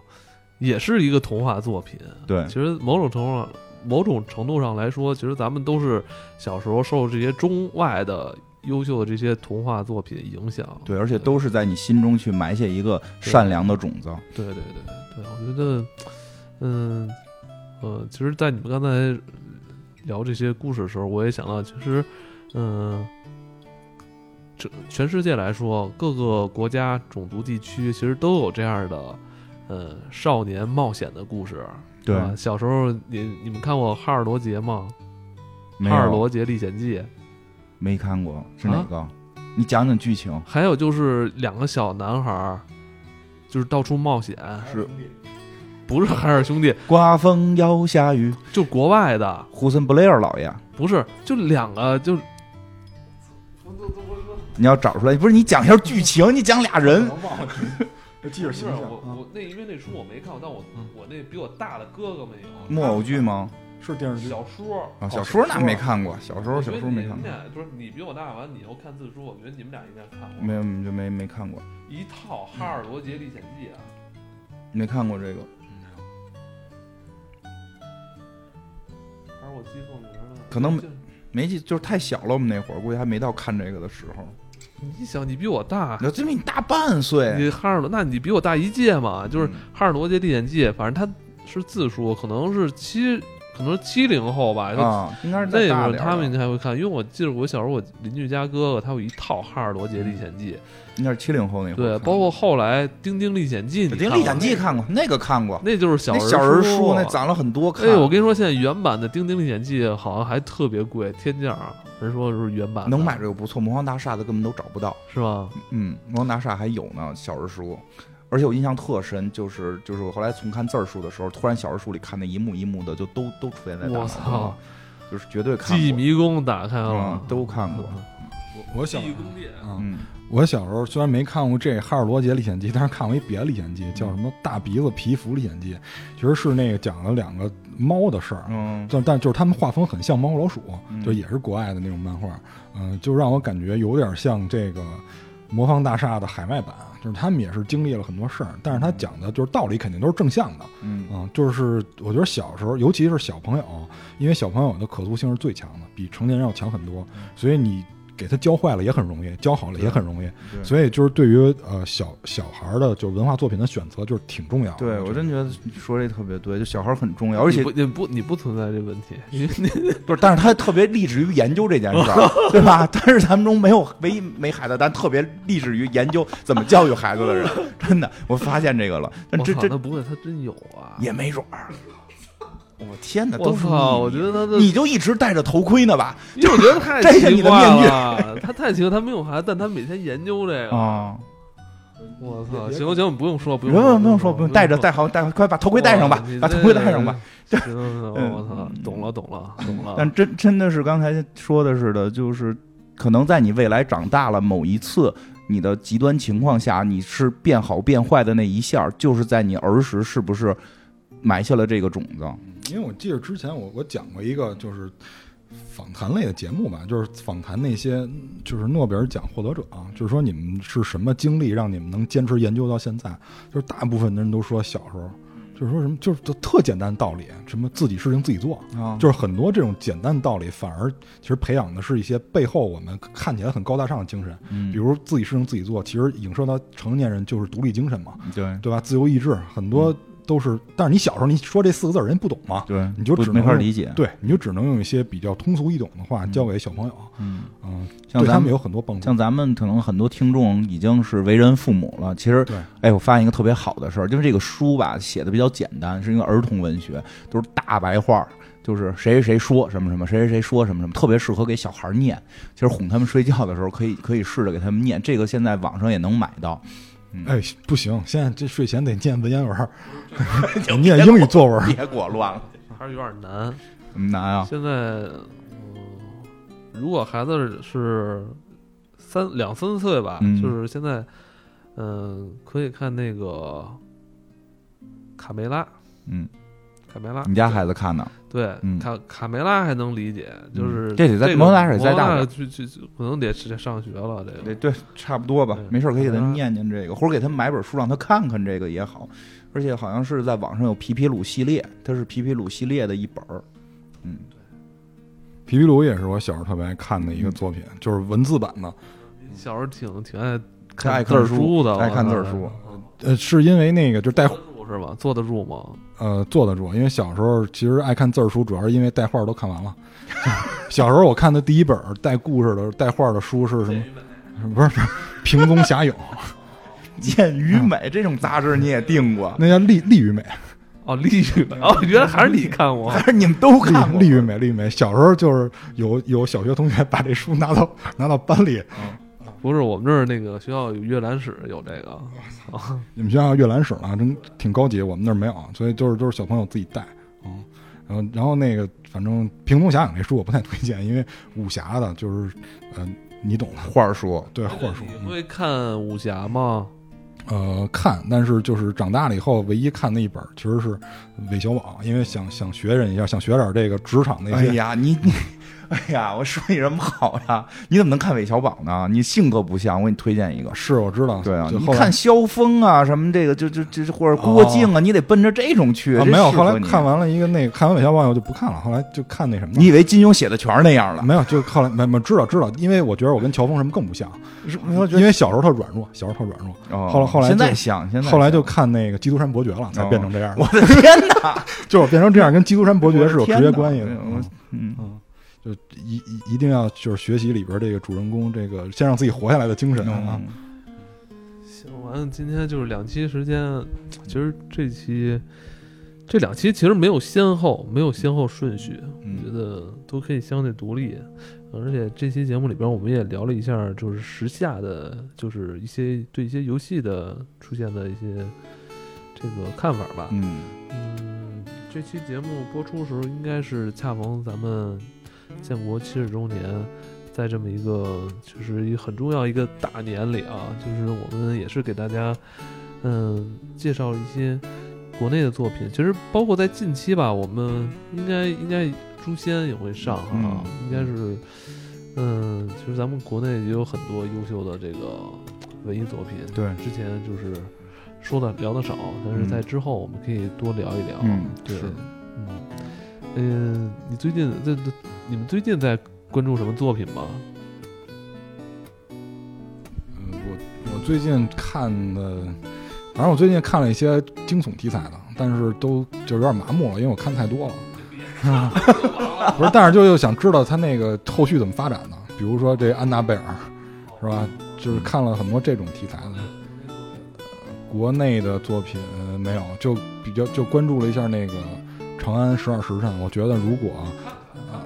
也是一个童话作品。对其实某种程度上，某种程度上来说，其实咱们都是小时候受这些中外的优秀的这些童话作品影响。对，而且都是在你心中去埋下一个善良的种子。对对对对，我觉得，嗯呃，其实，在你们刚才聊这些故事的时候，我也想到，其实，嗯、这全世界来说，各个国家、种族、地区其实都有这样的，呃，少年冒险的故事，对吧？小时候你你们看过《哈尔罗杰》吗？《哈尔罗杰历险记》，没看过，是哪啊个？你讲讲剧情。还有就是两个小男孩，就是到处冒险，是不是海尔兄弟，刮风要下雨，就国外的，胡森布雷尔老爷，不是，就两个，就你要找出来，不是你讲一下剧情，你讲俩人，忘了，这记着形象。我啊，我那因为那书我没看过，但我我那比我大的哥哥们有。木偶剧吗？是电视剧，小说。啊，小哦说那没看过，小时候小说没看过，不是你比我大，完了你又看字书，我觉得你们俩应该看过。没有就没没看过，一套《哈尔罗杰历险记》啊，没看过这个，还是我记错名了？可能没没记，就是太小了，我们那会儿估计还没到看这个的时候。你想，你比我大，那这比你大半岁，你哈尔罗，那你比我大一届嘛？就是《嗯哈尔罗街历险记》，反正它是字数，可能是七，可能七零后吧。就啊，应该是那大点儿会儿他们应的该会看，因为我记得我小时候我邻居家哥哥他有一套《哈尔罗杰历险记应该是七零后那》，会儿对，包括后来《丁丁历险记》，《丁历险记》看过，那个看过，那就是小人那小人书书那攒了很多看。哎，我跟你说，现在原版的《丁丁历险记》好像还特别贵，天价儿。人说是原版能买这个不错，魔方大厦的根本都找不到。是吧？嗯，魔方大厦还有呢，小人书。而且我印象特深，就是就是我后来重看字儿书的时候，突然小人书里看那一幕一幕的，就都都出现在我操了，！就是绝对看记忆。迷宫打开了嗯，都看过我我小记忆宫殿。啊，嗯，我小时候虽然没看过这《哈尔罗杰历险记》，但是看过一别的历险记，叫什么《大鼻子皮肤历险记》，其实是那个讲了两个猫的事儿。嗯，但但就是他们画风很像猫和老鼠，嗯就也是国外的那种漫画，嗯、就让我感觉有点像这个魔方大厦的海外版，就是他们也是经历了很多事儿，但是他讲的就是道理肯定都是正向的，嗯。嗯，就是我觉得小时候，尤其是小朋友，因为小朋友的可塑性是最强的，比成年人要强很多，所以你给他教坏了也很容易，教好了也很容易，所以就是对于呃小小孩儿的就是文化作品的选择就是挺重要的。对我真觉得你说这特别对，就小孩儿很重要，而且你不你不你不存在这问题，因为你不是，但是他特别立志于研究这件事儿，对吧？但是咱们中没有唯一没孩子，但特别立志于研究怎么教育孩子的人，真的，我发现这个了。但我操，这这不会他真有啊？也没准儿。我天哪，我都是操！我你觉得他，你就一直戴着头盔呢吧？因为我觉得太奇怪了，他太奇怪，他没有孩子，但他每天研究这个。啊，我操！行行，不用说，不用不用，不用说，不用戴着戴好戴好，快把头盔戴上吧，把头盔戴上吧。。这行我操，懂了，懂了，懂了。但真真的是刚才说的似的，就是可能在你未来长大了某一次。你的极端情况下，你是变好变坏的那一下，就是在你儿时是不是埋下了这个种子？因为我记得之前我我讲过一个就是访谈类的节目吧，就是访谈那些就是诺贝尔奖获得者啊，就是说你们是什么经历让你们能坚持研究到现在？就是大部分的人都说小时候，就是说什么就是就特简单的道理，什么自己事情自己做，啊，就是很多这种简单的道理，反而其实培养的是一些背后我们看起来很高大上的精神，嗯比如自己事情自己做，其实影射到成年人就是独立精神嘛，对对吧？自由意志很多都是，但是你小时候你说这四个字儿人不懂嘛，对，你就只能没法理解。对，你就只能用一些比较通俗易懂的话教给小朋友，嗯，嗯，像咱们有很多帮助。像咱们可能很多听众已经是为人父母了，其实对，哎，我发现一个特别好的事儿，就是这个书吧写的比较简单，是一个儿童文学，都是大白话儿，就是谁谁谁说什么什么，谁谁谁说什么什么，特别适合给小孩儿念。其实哄他们睡觉的时候，可以可以试着给他们念，这个现在网上也能买到。嗯，哎，不行，现在这睡前得念文言文儿，得念英语作文儿。别给我乱了，还是有点难。怎么难啊？现在，嗯，如果孩子是三两三岁吧，嗯就是现在，嗯、可以看那个卡梅拉，嗯，卡梅拉，你家孩子看呢？对，嗯卡卡梅拉还能理解，就是嗯这得在个摩纳是再大摩纳点去去，去可能得是上学了，这个对对，差不多吧，没事儿可以给他嗯念念这个，或者给他买本书让他看看这个也好。而且好像是在网上有皮皮鲁系列，它是皮皮鲁系列的一本儿。嗯，皮皮鲁也是我小时候特别爱看的一个作品，就是文字版的。小时候挺挺爱看爱字书的，爱看字儿书。嗯呃，是因为那个就带是吧？坐得住吗？呃坐得住，因为小时候其实爱看字儿书，主要是因为带画儿都看完了。小时候我看的第一本带故事的、带画儿的书是什么？不是不是平宗侠影，健与美这种杂志你也订过，那叫利利与美，哦，丽与美哦，原来还是你看过 还是你们都看过？与美，利与美。小时候就是有有小学同学把这书拿到拿到班里，不是我们这儿那个学校有阅览室有这个，你们学校阅览室呢，真挺高级，我们那儿没有，所以都是都是小朋友自己带啊。然后然后那个反正平宗侠影这书我不太推荐，因为武侠的就是呃你懂的，话说，对或者说你会看武侠吗？呃看，但是就是长大了以后，唯一看的一本其实是韦小宝，因为想想学人一下，想学点这个职场那些。哎呀，你你，哎呀，我说你什么好呀？你怎么能看韦小宝呢？你性格不像，我给你推荐一个。是我知道，对啊，你看萧峰啊，什么这个就就就是或者郭靖啊，你得奔着这种去。啊没有，后来看完了一个那个看完韦小宝以后就不看了，后来就看那什么。你以为金庸写的全是那样了？没有，就后来没没知道知道，因为我觉得我跟乔峰什么更不像，因为小时候特软弱，小时候特软弱，哦后来后来现在就想，现在后来就看那个《基督山伯爵》了，才变成这样的。我的天哪！就变成这样，跟基督山伯爵是有直接关系的。嗯，就一一一定要就是学习里边这个主人公这个先让自己活下来的精神啊。嗯行，完了，今天就是两期时间，其实这期这两期其实没有先后，没有先后顺序，嗯我觉得都可以相对独立。而且这期节目里边，我们也聊了一下，就是时下的，就是一些对一些游戏的出现的一些这个看法吧。嗯嗯，这期节目播出的时候，应该是恰逢咱们建国七十周年，在这么一个就是很重要一个大年里啊，就是我们也是给大家嗯介绍一些国内的作品。其实包括在近期吧，我们应该应该诛仙也会上啊，嗯应该是嗯，其实咱们国内也有很多优秀的这个文艺作品。对之前就是说的聊的少，但是嗯在之后我们可以多聊一聊。嗯对，嗯，嗯，你最近这这你们最近在关注什么作品吗？嗯，我我最近看的，反正我最近看了一些惊悚题材的，但是都就有点麻木了，因为我看太多了。不是，但是就又想知道他那个后续怎么发展呢？比如说这安娜贝尔，是吧？就是看了很多这种题材的。呃国内的作品、呃没有，就比较就关注了一下那个《长安十二时辰》。我觉得如果啊、啊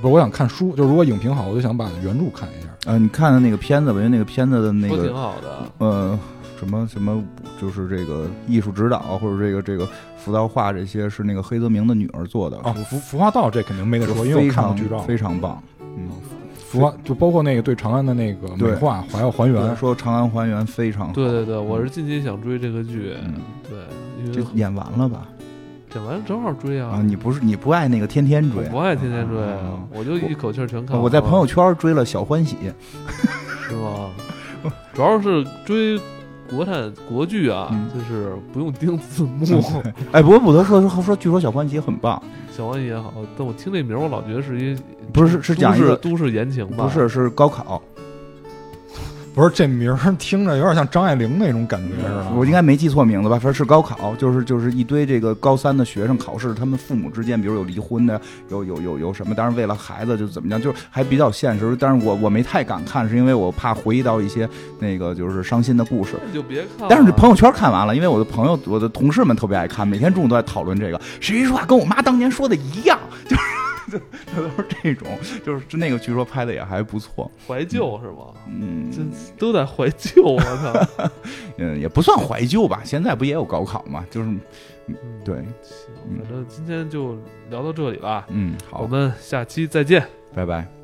不是，我想看书，就如果影评好，我就想把原著看一下。呃，你看的那个片子吧，因为那个片子的那个挺个好的，呃什么什么，就是这个艺术指导或者这个这个浮道画这些是那个黑泽明的女儿做的啊，服服化道这肯定没得说，因为我看过剧照。非常棒。嗯，服化就包括那个对长安的那个美对化，还要还原。说长安还原非常好。对对对，我是近期想追这个剧，嗯对，因为这演完了吧？讲完正好追啊。啊，你不是你不爱那个天天追我不爱天天追，啊我就一口气儿全看完。我在朋友圈追了小欢喜，是吗？主要是追国产国剧啊，嗯就是不用盯字 幕。哎，不过不得说说说，据说小欢喜很棒，小欢喜也好，但我听这名儿，我老觉得是一不是是讲一都市言情吧？不是是高考，不是这名儿听着有点像张爱玲那种感觉似的。我应该没记错名字吧？反正是高考，就是就是一堆这个高三的学生考试，他们父母之间，比如有离婚的，有有有有什么，当然为了孩子就怎么样，就是还比较现实。但是我我没太敢看，是因为我怕回忆到一些那个就是伤心的故事。就别看了。但是这朋友圈看完了，因为我的朋友、我的同事们特别爱看，每天中午都在讨论这个。谁说话跟我妈当年说的一样，就是就 就都是这种，就是那个据说拍的也还不错，怀旧是吗？嗯这都在怀旧，我操！嗯，也不算怀旧吧。现在不也有高考嘛？就是嗯，对，行，反正今天就聊到这里吧，嗯，好我，们下期再见。拜拜。